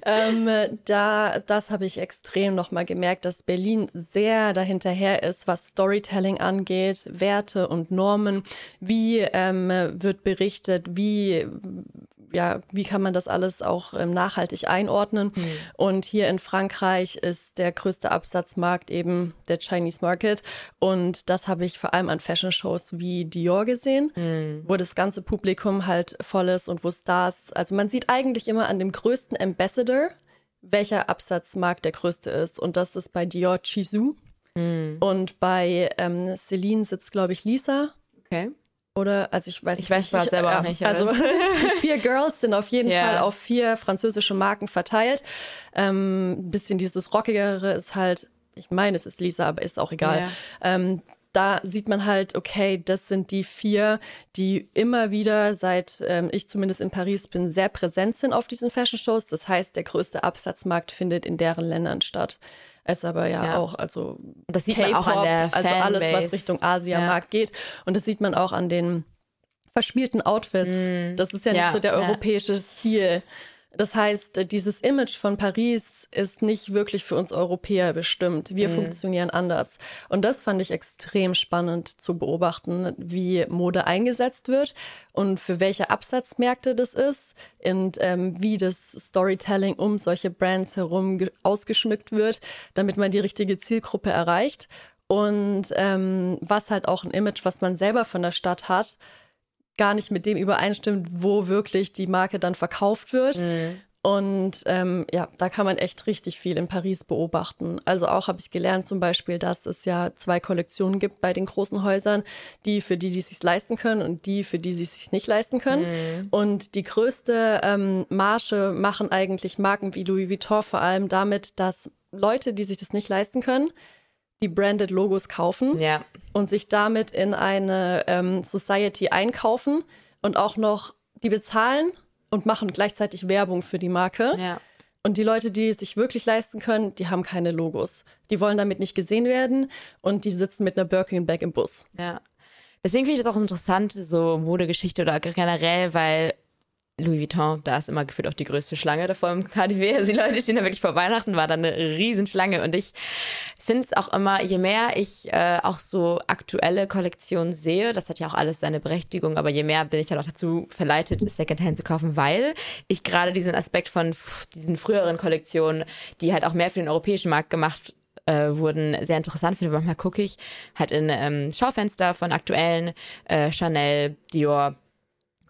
ähm, da, das habe ich extrem nochmal gemerkt, dass Berlin sehr dahinterher ist, was Storytelling angeht, Werte und Normen. Wie ähm, wird berichtet? Wie ja, wie kann man das alles auch ähm, nachhaltig einordnen? Mhm. Und hier in Frankreich ist der größte Absatzmarkt eben der Chinese Market. Und das habe ich vor allem an Fashion-Shows wie Dior gesehen, mhm. wo das ganze Publikum halt voll ist und wo Stars, also man sieht eigentlich immer an dem größten Ambassador, welcher Absatzmarkt der größte ist. Und das ist bei Dior Chizou. Mhm. Und bei ähm, Celine sitzt, glaube ich, Lisa. Okay. Oder, also ich weiß Ich weiß es selber auch nicht. Also (laughs) die vier Girls sind auf jeden (laughs) yeah. Fall auf vier französische Marken verteilt. Ähm, ein bisschen dieses Rockigere ist halt, ich meine, es ist Lisa, aber ist auch egal. Yeah. Ähm, da sieht man halt, okay, das sind die vier, die immer wieder, seit ähm, ich zumindest in Paris bin, sehr präsent sind auf diesen Fashion Shows. Das heißt, der größte Absatzmarkt findet in deren Ländern statt. Es aber ja, ja. auch, also das sieht man auch an der also alles, was Richtung Asia-Markt ja. geht. Und das sieht man auch an den verspielten Outfits. Mm. Das ist ja nicht so der europäische Stil. Das heißt, dieses Image von Paris ist nicht wirklich für uns Europäer bestimmt. Wir mhm. funktionieren anders. Und das fand ich extrem spannend zu beobachten, wie Mode eingesetzt wird und für welche Absatzmärkte das ist und ähm, wie das Storytelling um solche Brands herum ausgeschmückt wird, damit man die richtige Zielgruppe erreicht. Und ähm, was halt auch ein Image, was man selber von der Stadt hat, gar nicht mit dem übereinstimmt, wo wirklich die Marke dann verkauft wird. Mhm. Und ähm, ja, da kann man echt richtig viel in Paris beobachten. Also auch habe ich gelernt zum Beispiel, dass es ja zwei Kollektionen gibt bei den großen Häusern, die für die, die es sich leisten können und die für die, die es sich nicht leisten können. Mhm. Und die größte ähm, Marge machen eigentlich Marken wie Louis Vuitton vor allem damit, dass Leute, die sich das nicht leisten können, die branded Logos kaufen ja. und sich damit in eine ähm, Society einkaufen und auch noch die bezahlen und machen gleichzeitig Werbung für die Marke. Ja. Und die Leute, die es sich wirklich leisten können, die haben keine Logos. Die wollen damit nicht gesehen werden und die sitzen mit einer Birkin-Bag im Bus. Ja. Deswegen finde ich das auch interessant, so Modegeschichte oder generell, weil Louis Vuitton, da ist immer gefühlt auch die größte Schlange davor im KDW. Also die Leute stehen da wirklich vor Weihnachten, war da eine Riesenschlange. Und ich finde es auch immer, je mehr ich äh, auch so aktuelle Kollektionen sehe, das hat ja auch alles seine Berechtigung, aber je mehr bin ich dann auch dazu verleitet, Secondhand zu kaufen, weil ich gerade diesen Aspekt von diesen früheren Kollektionen, die halt auch mehr für den europäischen Markt gemacht äh, wurden sehr interessant finde. Manchmal gucke ich halt in ähm, Schaufenster von aktuellen äh, Chanel, Dior,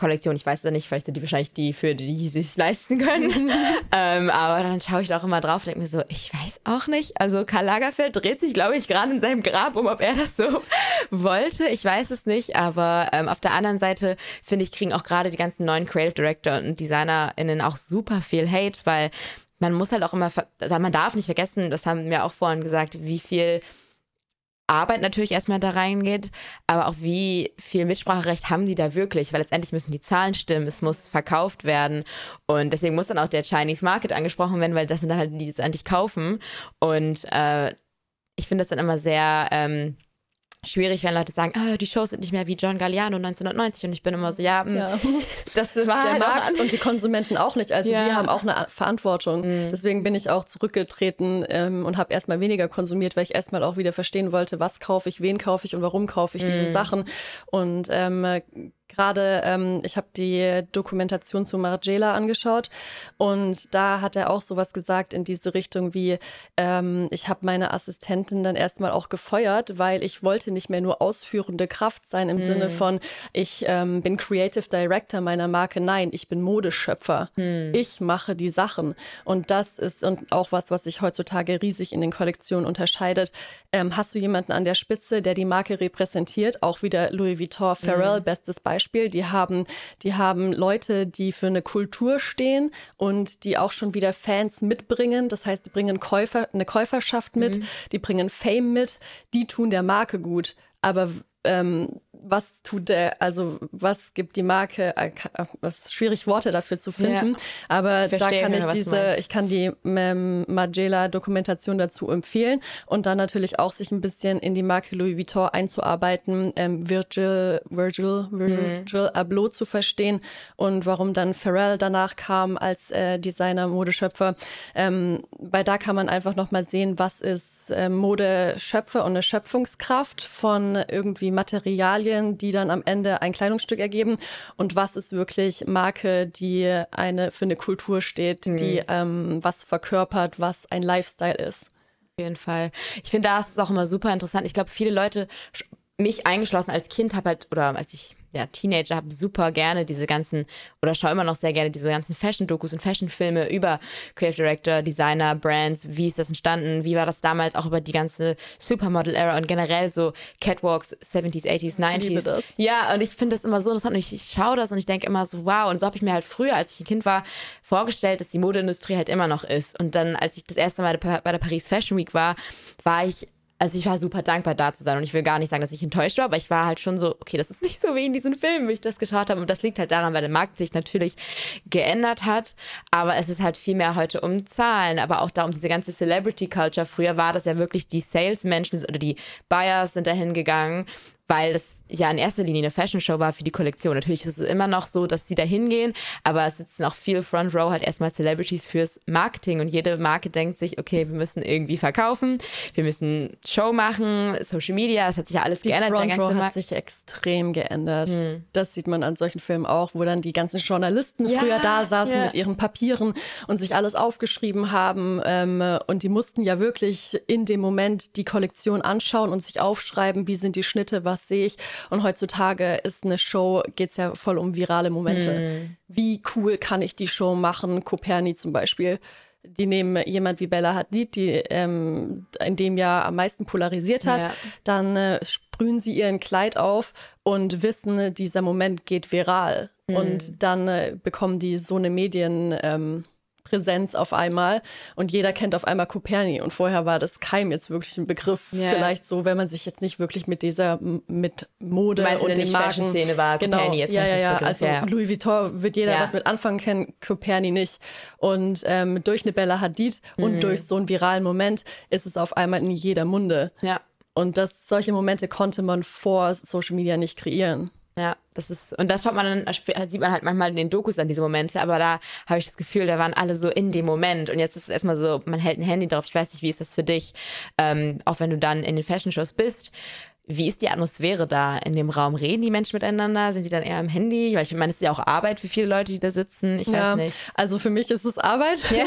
Kollektion. Ich weiß ja nicht, vielleicht sind die wahrscheinlich die, für die, die sich leisten können. (laughs) ähm, aber dann schaue ich da auch immer drauf und denke mir so, ich weiß auch nicht. Also Karl Lagerfeld dreht sich, glaube ich, gerade in seinem Grab um, ob er das so (laughs) wollte. Ich weiß es nicht. Aber ähm, auf der anderen Seite, finde ich, kriegen auch gerade die ganzen neuen Creative Director und DesignerInnen auch super viel Hate, weil man muss halt auch immer, also man darf nicht vergessen, das haben wir auch vorhin gesagt, wie viel Arbeit natürlich erstmal da reingeht, aber auch wie viel Mitspracherecht haben die da wirklich, weil letztendlich müssen die Zahlen stimmen, es muss verkauft werden. Und deswegen muss dann auch der Chinese Market angesprochen werden, weil das sind dann halt die, die es eigentlich kaufen. Und äh, ich finde das dann immer sehr ähm, schwierig, wenn Leute sagen, oh, die Shows sind nicht mehr wie John Galliano 1990 und ich bin immer so, ja, hm, ja. (laughs) das war der halt Markt und die Konsumenten auch nicht. Also ja. wir haben auch eine Verantwortung. Mhm. Deswegen bin ich auch zurückgetreten ähm, und habe erstmal weniger konsumiert, weil ich erstmal auch wieder verstehen wollte, was kaufe ich, wen kaufe ich und warum kaufe ich mhm. diese Sachen. Und ähm, gerade, ähm, ich habe die Dokumentation zu Margiela angeschaut und da hat er auch sowas gesagt in diese Richtung wie, ähm, ich habe meine Assistentin dann erstmal auch gefeuert, weil ich wollte nicht mehr nur ausführende Kraft sein im mhm. Sinne von, ich ähm, bin Creative Director meiner Marke. Nein, ich bin Modeschöpfer. Mhm. Ich mache die Sachen. Und das ist und auch was, was sich heutzutage riesig in den Kollektionen unterscheidet. Ähm, hast du jemanden an der Spitze, der die Marke repräsentiert? Auch wieder Louis Vuitton, Pharrell, mhm. bestes Beispiel Beispiel. Die haben, die haben Leute, die für eine Kultur stehen und die auch schon wieder Fans mitbringen. Das heißt, die bringen Käufer, eine Käuferschaft mit, mhm. die bringen Fame mit, die tun der Marke gut. Aber ähm, was tut der, also was gibt die Marke, äh, es ist schwierig Worte dafür zu finden, ja. aber da kann ich diese, ich kann die ähm, Magela-Dokumentation dazu empfehlen und dann natürlich auch sich ein bisschen in die Marke Louis Vuitton einzuarbeiten, ähm, Virgil, Virgil, Virgil mhm. Abloh zu verstehen und warum dann Pharrell danach kam als äh, Designer, Modeschöpfer, ähm, weil da kann man einfach nochmal sehen, was ist äh, Modeschöpfer und eine Schöpfungskraft von irgendwie Materialien Materialien, die dann am Ende ein Kleidungsstück ergeben und was ist wirklich Marke, die eine für eine Kultur steht, mhm. die ähm, was verkörpert, was ein Lifestyle ist. Auf jeden Fall. Ich finde, da ist es auch immer super interessant. Ich glaube, viele Leute, mich eingeschlossen als Kind, habe halt, oder als ich ja, Teenager habe super gerne diese ganzen, oder schaue immer noch sehr gerne diese ganzen Fashion-Dokus und Fashion-Filme über Creative Director, Designer, Brands, wie ist das entstanden, wie war das damals auch über die ganze Supermodel-Era und generell so Catwalks, 70s, 80s, 90s. Ja, und ich finde das immer so interessant und ich, ich schaue das und ich denke immer so, wow, und so habe ich mir halt früher, als ich ein Kind war, vorgestellt, dass die Modeindustrie halt immer noch ist. Und dann, als ich das erste Mal bei der Paris Fashion Week war, war ich also ich war super dankbar da zu sein. Und ich will gar nicht sagen, dass ich enttäuscht war, aber ich war halt schon so, okay, das ist (laughs) nicht so wie in diesen Filmen, wie ich das geschaut habe. Und das liegt halt daran, weil der Markt sich natürlich geändert hat, aber es ist halt viel mehr heute um Zahlen, aber auch da um diese ganze Celebrity Culture. Früher war das ja wirklich die Salesmenschen oder die Buyers sind dahin gegangen weil das ja in erster Linie eine Fashion Show war für die Kollektion. Natürlich ist es immer noch so, dass sie da hingehen, aber es sitzen auch viel Front Row halt erstmal Celebrities fürs Marketing und jede Marke denkt sich, okay, wir müssen irgendwie verkaufen, wir müssen Show machen, Social Media, das hat sich ja alles die geändert. Front Row hat sich extrem geändert. Hm. Das sieht man an solchen Filmen auch, wo dann die ganzen Journalisten ja, früher da saßen ja. mit ihren Papieren und sich alles aufgeschrieben haben ähm, und die mussten ja wirklich in dem Moment die Kollektion anschauen und sich aufschreiben, wie sind die Schnitte, was was sehe ich. Und heutzutage ist eine Show, geht es ja voll um virale Momente. Mhm. Wie cool kann ich die Show machen? Coperni zum Beispiel die nehmen jemand wie Bella Hadid, die ähm, in dem Jahr am meisten polarisiert hat, ja. dann äh, sprühen sie ihren Kleid auf und wissen, dieser Moment geht viral. Mhm. Und dann äh, bekommen die so eine Medien. Ähm, Präsenz auf einmal und jeder kennt auf einmal Coperni und vorher war das kein jetzt wirklich ein Begriff. Yeah. Vielleicht so, wenn man sich jetzt nicht wirklich mit dieser mit Mode und den Marken Szene war genau, Coperni jetzt ja ja ja, also ja. Louis Vuitton wird jeder ja. was mit anfangen kennen, Coperni nicht und ähm, durch eine Bella Hadid mhm. und durch so einen viralen Moment ist es auf einmal in jeder Munde. Ja. Und das, solche Momente konnte man vor Social Media nicht kreieren. Ja, das ist, und das schaut man dann, sieht man halt manchmal in den Dokus an diese Momente, aber da habe ich das Gefühl, da waren alle so in dem Moment. Und jetzt ist es erstmal so, man hält ein Handy drauf. Ich weiß nicht, wie ist das für dich, ähm, auch wenn du dann in den Fashion-Shows bist. Wie ist die Atmosphäre da in dem Raum? Reden die Menschen miteinander? Sind die dann eher am Handy? Weil ich meine, es ist ja auch Arbeit für viele Leute, die da sitzen. Ich ja, weiß nicht. Also für mich ist es Arbeit. Ja.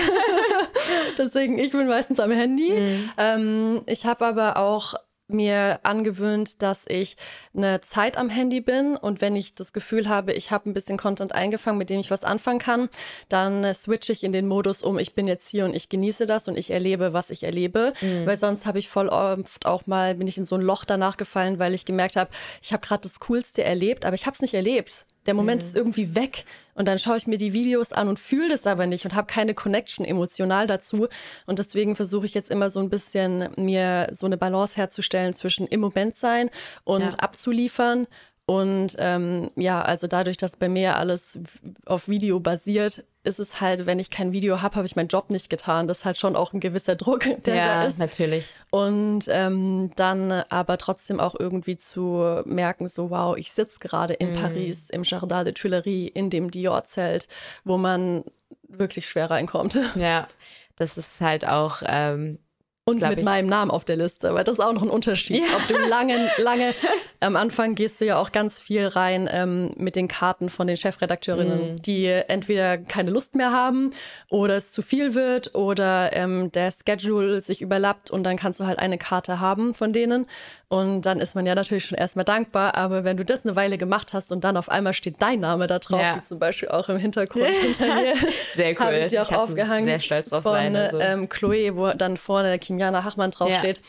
(laughs) Deswegen, ich bin meistens am Handy. Mhm. Ähm, ich habe aber auch mir angewöhnt, dass ich eine Zeit am Handy bin und wenn ich das Gefühl habe, ich habe ein bisschen Content eingefangen, mit dem ich was anfangen kann, dann äh, switche ich in den Modus um, ich bin jetzt hier und ich genieße das und ich erlebe, was ich erlebe, mhm. weil sonst habe ich voll oft auch mal, bin ich in so ein Loch danach gefallen, weil ich gemerkt habe, ich habe gerade das Coolste erlebt, aber ich habe es nicht erlebt. Der Moment mhm. ist irgendwie weg und dann schaue ich mir die Videos an und fühle das aber nicht und habe keine Connection emotional dazu. Und deswegen versuche ich jetzt immer so ein bisschen mir so eine Balance herzustellen zwischen im Moment sein und ja. abzuliefern und ähm, ja, also dadurch, dass bei mir alles auf Video basiert, ist es halt, wenn ich kein Video habe, habe ich meinen Job nicht getan. Das ist halt schon auch ein gewisser Druck, (laughs) der ja, da ist. natürlich. Und ähm, dann aber trotzdem auch irgendwie zu merken, so wow, ich sitze gerade in mm. Paris im Jardin de Tuileries, in dem Dior-Zelt, wo man wirklich schwer reinkommt. (laughs) Ja, das ist halt auch ähm, und mit ich. meinem Namen auf der Liste, weil das ist auch noch ein Unterschied. Ja. Ob du lange, lange, (laughs) am Anfang gehst du ja auch ganz viel rein ähm, mit den Karten von den Chefredakteurinnen, mm. die entweder keine Lust mehr haben oder es zu viel wird oder ähm, der Schedule sich überlappt und dann kannst du halt eine Karte haben von denen. Und dann ist man ja natürlich schon erstmal dankbar, aber wenn du das eine Weile gemacht hast und dann auf einmal steht dein Name da drauf, ja. wie zum Beispiel auch im Hintergrund hinter mir, (laughs) sehr cool. (laughs) habe ich die auch Kannst aufgehangen. Sehr stolz drauf von, sein. Also. Ähm, Chloe, wo dann vorne Kimiana Hachmann draufsteht.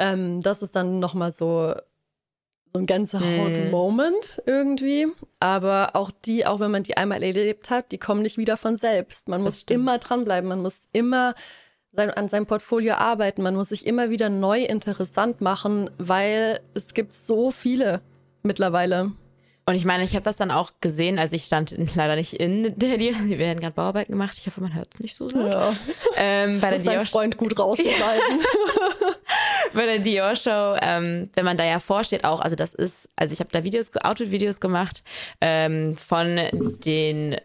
Ja. Ähm, das ist dann nochmal so, so ein ganzer mm. Moment irgendwie. Aber auch die, auch wenn man die einmal erlebt hat, die kommen nicht wieder von selbst. Man das muss stimmt. immer dranbleiben, man muss immer sein, an seinem Portfolio arbeiten. Man muss sich immer wieder neu interessant machen, weil es gibt so viele mittlerweile. Und ich meine, ich habe das dann auch gesehen, als ich stand in, leider nicht in der Dior. Die werden gerade Bauarbeiten gemacht. Ich hoffe, man hört es nicht so laut. Ja. Ähm, bei der Dior Freund gut rausschneiden. (laughs) bei der Dior Show, ähm, wenn man da ja vorsteht, auch, also das ist, also ich habe da Videos, Outfit-Videos gemacht ähm, von den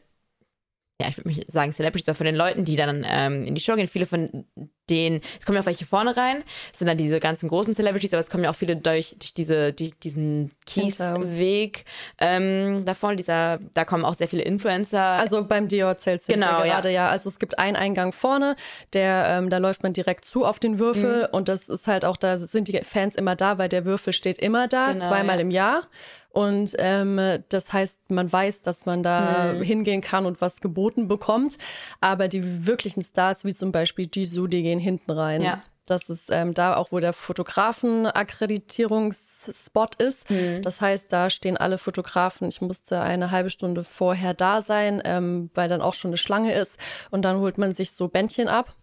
ja, ich würde mich sagen Celebrities, aber von den Leuten, die dann ähm, in die Show gehen, viele von denen, es kommen ja auch welche vorne rein, es sind dann diese ganzen großen Celebrities, aber es kommen ja auch viele durch, durch diese, die, diesen Kiesweg ähm, da vorne, dieser, da kommen auch sehr viele Influencer. Also beim Dior zählt genau, gerade, ja. ja. Also es gibt einen Eingang vorne, der, ähm, da läuft man direkt zu auf den Würfel mhm. und das ist halt auch, da sind die Fans immer da, weil der Würfel steht immer da, genau, zweimal ja. im Jahr. Und ähm, das heißt, man weiß, dass man da hm. hingehen kann und was geboten bekommt. Aber die wirklichen Stars, wie zum Beispiel Jisoo, die gehen hinten rein. Ja. Das ist ähm, da auch, wo der Fotografen-Akkreditierungsspot ist. Mhm. Das heißt, da stehen alle Fotografen. Ich musste eine halbe Stunde vorher da sein, ähm, weil dann auch schon eine Schlange ist. Und dann holt man sich so Bändchen ab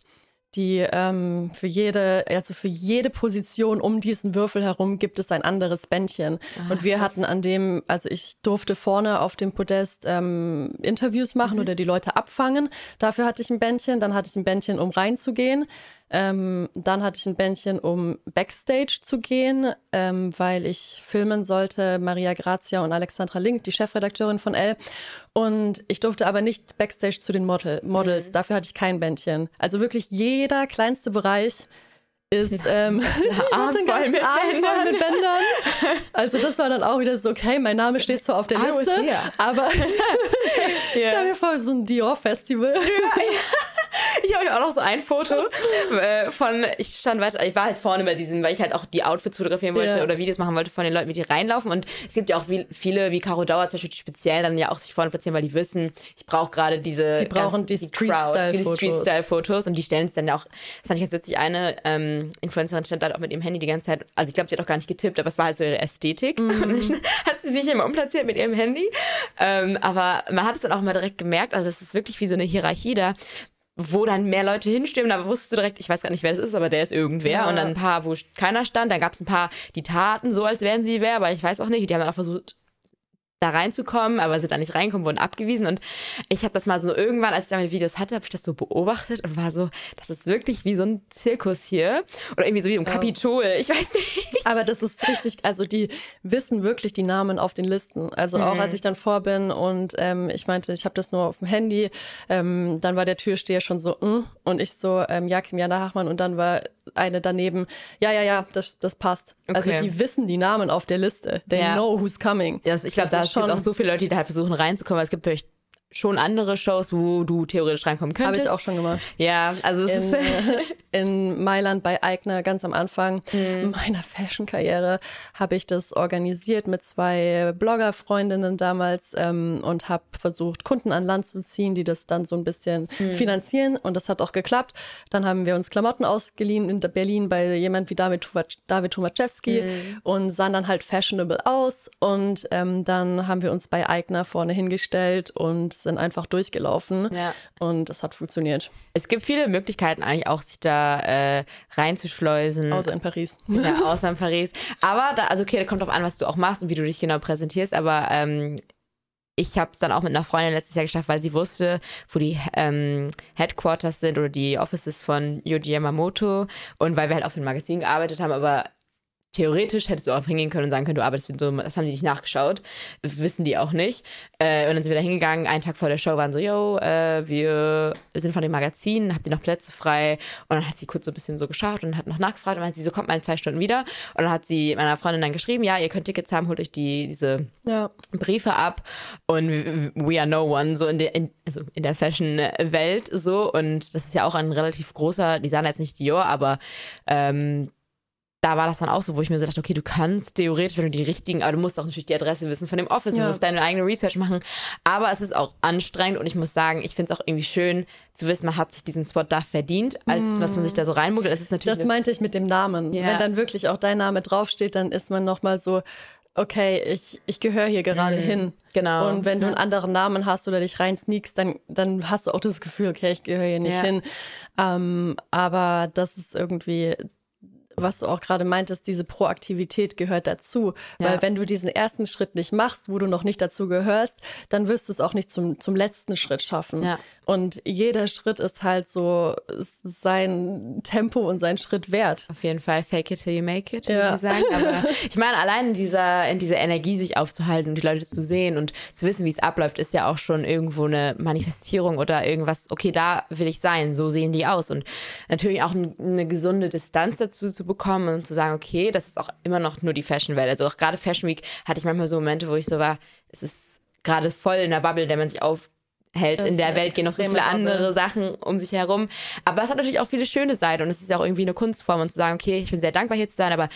die ähm, für jede, also für jede Position um diesen Würfel herum gibt es ein anderes Bändchen. Ach, und wir krass. hatten an dem, also ich durfte vorne auf dem Podest ähm, Interviews machen mhm. oder die Leute abfangen. Dafür hatte ich ein Bändchen, dann hatte ich ein Bändchen, um reinzugehen. Ähm, dann hatte ich ein Bändchen, um Backstage zu gehen, ähm, weil ich filmen sollte, Maria Grazia und Alexandra Link, die Chefredakteurin von Elle. Und ich durfte aber nicht Backstage zu den Model Models. Mhm. Dafür hatte ich kein Bändchen. Also wirklich jeder kleinste Bereich ist ähm, (laughs) ganzen mit Arm voll mit Bändern. Also das war dann auch wieder so, okay, mein Name steht zwar auf der Liste, aber (laughs) (laughs) ich stelle mir vor, so ein Dior-Festival. Ja, ja. (laughs) ich habe auch noch so ein Foto äh, von, ich stand weiter, ich war halt vorne bei diesem, weil ich halt auch die Outfits fotografieren wollte ja. oder Videos machen wollte von den Leuten, wie die reinlaufen. Und es gibt ja auch viele, wie Caro Dauer zum Beispiel, die speziell dann ja auch sich vorne platzieren, weil die wissen, ich brauche gerade diese. Die brauchen ganz, die, die Street-Style-Fotos. Street-Style-Fotos und die stellen es dann ja auch, das fand ich ganz witzig, eine ähm, Influencerin stand halt auch mit ihrem Handy die ganze Zeit, also ich glaube, sie hat auch gar nicht getippt, aber es war halt so ihre Ästhetik. Mhm. (laughs) Und dann hat sie sich immer umplatziert mit ihrem Handy. Ähm, aber man hat es dann auch mal direkt gemerkt, also es ist wirklich wie so eine Hierarchie da wo dann mehr Leute hinstimmen, aber wusstest du direkt, ich weiß gar nicht, wer das ist, aber der ist irgendwer. Ja. Und dann ein paar, wo keiner stand. Dann gab es ein paar, die taten so, als wären sie wer, aber ich weiß auch nicht. Die haben dann auch versucht, da reinzukommen, aber sind da nicht reinkommen, wurden abgewiesen. Und ich habe das mal so irgendwann, als ich da meine Videos hatte, habe ich das so beobachtet und war so, das ist wirklich wie so ein Zirkus hier. Oder irgendwie so wie im ja. Kapitol. Ich weiß nicht. Aber das ist richtig, also die wissen wirklich die Namen auf den Listen. Also auch mhm. als ich dann vor bin und ähm, ich meinte, ich habe das nur auf dem Handy, ähm, dann war der Türsteher schon so, mm, und ich so, ähm, ja, Kim Jana Hachmann und dann war eine daneben, ja, ja, ja, das, das passt. Also okay. Also die wissen die Namen auf der Liste. They ja. know who's coming. Ja, ich glaube, da gibt auch so viele Leute, die da halt versuchen reinzukommen. Es gibt vielleicht schon andere Shows, wo du theoretisch reinkommen könntest. Habe ich auch schon gemacht. Ja, also es in, ist äh, (laughs) in Mailand bei Eigner ganz am Anfang mhm. meiner Fashion-Karriere habe ich das organisiert mit zwei Blogger-Freundinnen damals ähm, und habe versucht, Kunden an Land zu ziehen, die das dann so ein bisschen mhm. finanzieren und das hat auch geklappt. Dann haben wir uns Klamotten ausgeliehen in Berlin bei jemand wie David, David Tomaszewski mhm. und sahen dann halt fashionable aus und ähm, dann haben wir uns bei Eigner vorne hingestellt und sind einfach durchgelaufen ja. und es hat funktioniert. Es gibt viele Möglichkeiten eigentlich auch, sich da äh, reinzuschleusen. Außer in Paris. Ja, (laughs) außer in Paris. Aber da, also okay, da kommt drauf an, was du auch machst und wie du dich genau präsentierst, aber ähm, ich habe es dann auch mit einer Freundin letztes Jahr geschafft, weil sie wusste, wo die ähm, Headquarters sind oder die Offices von Yoji Yamamoto und weil wir halt auch für ein Magazin gearbeitet haben, aber theoretisch hättest du auch hingehen können und sagen können, du arbeitest mit so, das haben die nicht nachgeschaut, wissen die auch nicht. Äh, und dann sind wir da hingegangen, einen Tag vor der Show waren so, yo, äh, wir sind von dem Magazin, habt ihr noch Plätze frei? Und dann hat sie kurz so ein bisschen so geschaut und hat noch nachgefragt und dann hat sie so, kommt mal in zwei Stunden wieder. Und dann hat sie meiner Freundin dann geschrieben, ja, ihr könnt Tickets haben, holt euch die, diese ja. Briefe ab und we are no one, so in der, in, also in der Fashion-Welt so. Und das ist ja auch ein relativ großer, die sahen jetzt nicht Dior, aber ähm, da war das dann auch so, wo ich mir so dachte, okay, du kannst theoretisch, wenn du die richtigen, aber du musst auch natürlich die Adresse wissen von dem Office, ja. du musst deine eigene Research machen. Aber es ist auch anstrengend und ich muss sagen, ich finde es auch irgendwie schön zu wissen, man hat sich diesen Spot da verdient, als mm. was man sich da so reinmuggelt. Das, ist natürlich das meinte ich mit dem Namen. Ja. Wenn dann wirklich auch dein Name draufsteht, dann ist man nochmal so, okay, ich, ich gehöre hier gerade mhm. hin. Genau. Und wenn du einen anderen Namen hast oder dich rein sneakst, dann, dann hast du auch das Gefühl, okay, ich gehöre hier nicht ja. hin. Ähm, aber das ist irgendwie, was du auch gerade meintest, diese Proaktivität gehört dazu. Ja. Weil wenn du diesen ersten Schritt nicht machst, wo du noch nicht dazu gehörst, dann wirst du es auch nicht zum, zum letzten Schritt schaffen. Ja. Und jeder Schritt ist halt so sein Tempo und sein Schritt wert. Auf jeden Fall, fake it till you make it, ja. ich sagen. Aber (laughs) ich meine, allein in dieser, in dieser Energie sich aufzuhalten und die Leute zu sehen und zu wissen, wie es abläuft, ist ja auch schon irgendwo eine Manifestierung oder irgendwas, okay, da will ich sein, so sehen die aus. Und natürlich auch eine gesunde Distanz dazu zu bekommen und zu sagen, okay, das ist auch immer noch nur die Fashion-Welt. Also auch gerade Fashion Week hatte ich manchmal so Momente, wo ich so war, es ist gerade voll in der Bubble, der man sich auf hält. in der Welt gehen noch so viele andere Sachen um sich herum. Aber es hat natürlich auch viele schöne Seiten und es ist ja auch irgendwie eine Kunstform und zu sagen, okay, ich bin sehr dankbar hier zu sein, aber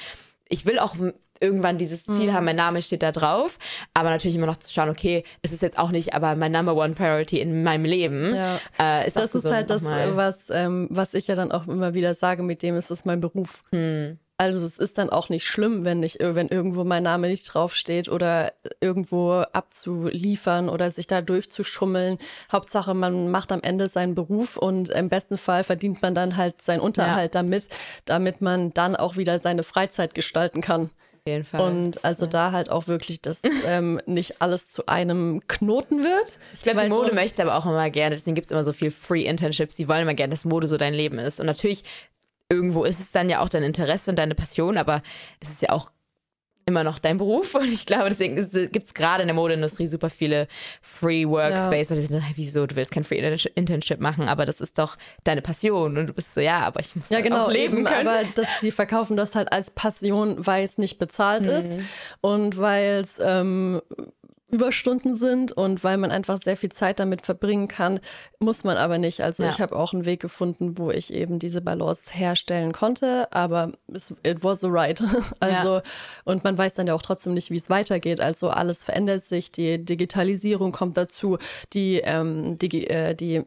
ich will auch irgendwann dieses Ziel mhm. haben, mein Name steht da drauf, aber natürlich immer noch zu schauen, okay, es ist jetzt auch nicht, aber mein Number One Priority in meinem Leben ja. äh, ist Das ist halt das, was, ähm, was ich ja dann auch immer wieder sage, mit dem ist es mein Beruf. Hm. Also es ist dann auch nicht schlimm, wenn nicht, wenn irgendwo mein Name nicht draufsteht oder irgendwo abzuliefern oder sich da durchzuschummeln. Hauptsache, man macht am Ende seinen Beruf und im besten Fall verdient man dann halt seinen Unterhalt ja. damit, damit man dann auch wieder seine Freizeit gestalten kann. Auf jeden Fall. Und also da halt auch wirklich, dass ähm, nicht alles zu einem Knoten wird. Ich glaube, die Mode so möchte aber auch immer gerne, deswegen gibt es immer so viel Free Internships, die wollen immer gerne, dass Mode so dein Leben ist. Und natürlich irgendwo ist es dann ja auch dein Interesse und deine Passion, aber es ist ja auch immer noch dein Beruf und ich glaube, deswegen gibt es gerade in der Modeindustrie super viele Free Workspace ja. und die sind, hey, wieso, du willst kein Free Internship machen, aber das ist doch deine Passion und du bist so, ja, aber ich muss ja, genau, auch leben eben, können. Aber das, die verkaufen das halt als Passion, weil es nicht bezahlt mhm. ist und weil es ähm, Überstunden sind und weil man einfach sehr viel Zeit damit verbringen kann, muss man aber nicht. Also Ja. ich habe auch einen Weg gefunden, wo ich eben diese Balance herstellen konnte, aber es, it was the right. (laughs) Also und man weiß dann ja auch trotzdem nicht, wie es weitergeht. Also alles verändert sich, die Digitalisierung kommt dazu, die ähm, die, äh, die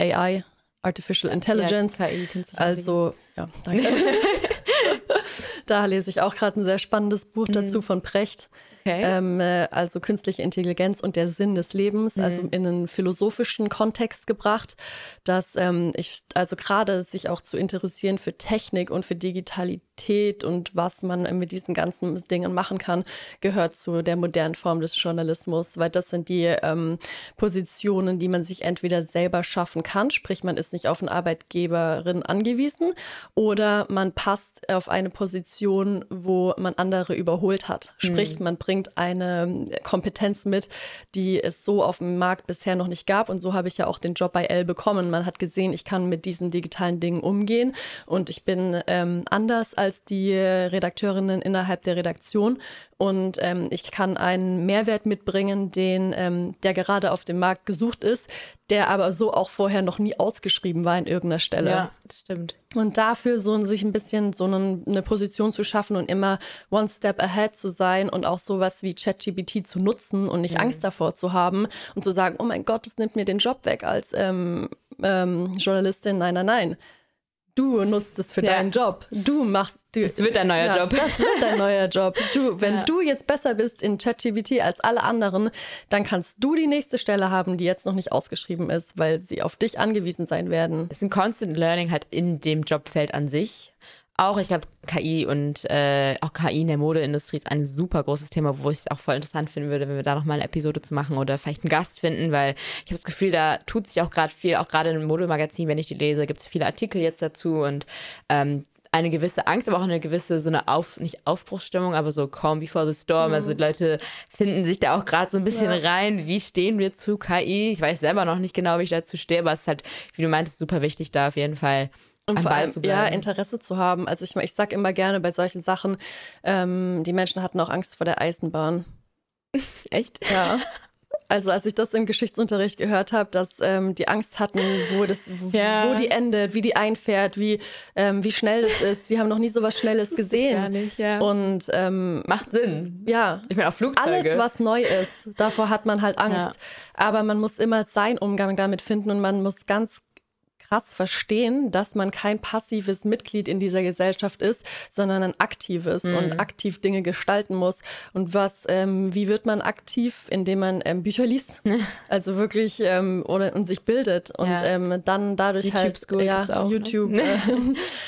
AI, Artificial Intelligence. Ja, KI, Also, ja, danke. (laughs) da lese ich auch gerade ein sehr spannendes Buch dazu von Precht. Okay. Ähm, äh, also künstliche Intelligenz und der Sinn des Lebens, also in einen philosophischen Kontext gebracht, dass ähm, ich, also gerade sich auch zu interessieren für Technik und für Digitalität und was man mit diesen ganzen Dingen machen kann, gehört zu der modernen Form des Journalismus, weil das sind die ähm, Positionen, die man sich entweder selber schaffen kann, sprich man ist nicht auf eine Arbeitgeberin angewiesen, oder man passt auf eine Position, wo man andere überholt hat. Sprich, man bringt eine Kompetenz mit, die es so auf dem Markt bisher noch nicht gab. Und so habe ich ja auch den Job bei L bekommen. Man hat gesehen, ich kann mit diesen digitalen Dingen umgehen und ich bin ähm, anders als die Redakteurinnen innerhalb der Redaktion. Und ähm, ich kann einen Mehrwert mitbringen, den, ähm, der gerade auf dem Markt gesucht ist, der aber so auch vorher noch nie ausgeschrieben war in irgendeiner Stelle. ja, stimmt. Und dafür so sich ein bisschen so einen, eine Position zu schaffen und immer one step ahead zu sein und auch sowas wie ChatGPT zu nutzen und nicht Angst davor zu haben und zu sagen, oh mein Gott, das nimmt mir den Job weg als ähm, ähm, Journalistin. Nein, nein, nein. Du nutzt es für Ja. deinen Job. Du machst du, Das wird dein neuer ja, Job. Das wird dein neuer Job. Du, wenn Ja. du jetzt besser bist in ChatGPT als alle anderen, dann kannst du die nächste Stelle haben, die jetzt noch nicht ausgeschrieben ist, weil sie auf dich angewiesen sein werden. Es ist ein Constant Learning halt in dem Jobfeld an sich. Auch, ich glaube, KI und äh, auch KI in der Modeindustrie ist ein super großes Thema, wo ich es auch voll interessant finden würde, wenn wir da nochmal eine Episode zu machen oder vielleicht einen Gast finden, weil ich habe das Gefühl, da tut sich auch gerade viel, auch gerade im Modemagazin, wenn ich die lese, gibt es viele Artikel jetzt dazu und ähm, eine gewisse Angst, aber auch eine gewisse, so eine Auf, nicht Aufbruchsstimmung, aber so calm before the storm. Also die Leute finden sich da auch gerade so ein bisschen Ja. rein. Wie stehen wir zu KI? Ich weiß selber noch nicht genau, wie ich dazu stehe, aber es ist halt, wie du meintest, super wichtig, da auf jeden Fall Und vor allem, ja. Interesse zu haben. Also ich, ich sage immer gerne bei solchen Sachen, ähm, die Menschen hatten auch Angst vor der Eisenbahn. (laughs) Echt? Ja. Also als ich das im Geschichtsunterricht gehört habe, dass ähm, die Angst hatten, wo, das, Ja. wo die endet, wie die einfährt, wie, ähm, wie schnell das ist. Sie haben noch nie so was Schnelles gesehen. Gar nicht, ja. Und ähm, Macht Sinn. ja, Ich meine, auch Flugzeuge. alles, was neu ist, davor hat man halt Angst. Ja. Aber man muss immer seinen Umgang damit finden und man muss ganz krass verstehen, dass man kein passives Mitglied in dieser Gesellschaft ist, sondern ein aktives Mhm. und aktiv Dinge gestalten muss. Und was, ähm, wie wird man aktiv, indem man ähm, Bücher liest, (laughs) also wirklich ähm, oder und sich bildet und Ja. ähm, dann dadurch YouTube halt School ja, auch, ne? YouTube, (laughs) äh,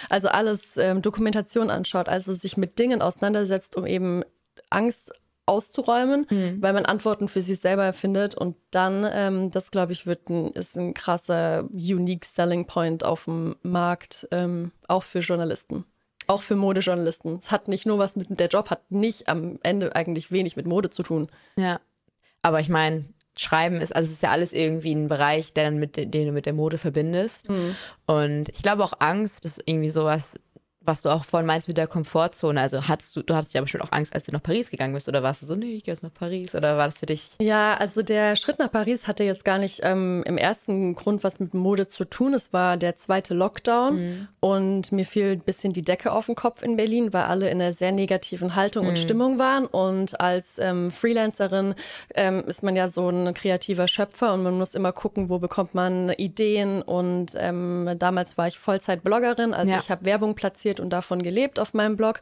also alles ähm, Dokumentation anschaut, also sich mit Dingen auseinandersetzt, um eben Angst auszuräumen, Mhm. weil man Antworten für sich selber findet und dann, ähm, das glaube ich, wird ein, ist ein krasser unique Selling Point auf dem Markt, ähm, auch für Journalisten. Auch für Modejournalisten. Es hat nicht nur was mit, der Job hat nicht am Ende eigentlich wenig mit Mode zu tun. Ja. Aber ich meine, Schreiben ist, also es ist ja alles irgendwie ein Bereich, der dann mit, den du mit der Mode verbindest. Und ich glaube auch Angst ist irgendwie sowas, was du auch vorhin meinst mit der Komfortzone. Also hattest du, du hattest ja bestimmt auch Angst, als du nach Paris gegangen bist, oder warst du so, nee, ich gehe jetzt nach Paris? Oder war das für dich? Ja, also der Schritt nach Paris hatte jetzt gar nicht ähm, im ersten Grund was mit Mode zu tun. Es war der zweite Lockdown und mir fiel ein bisschen die Decke auf den Kopf in Berlin, weil alle in einer sehr negativen Haltung und Stimmung waren. Und als ähm, Freelancerin ähm, ist man ja so ein kreativer Schöpfer und man muss immer gucken, wo bekommt man Ideen. Und ähm, damals war ich Vollzeit-Bloggerin, also Ja. ich habe Werbung platziert und davon gelebt auf meinem Blog.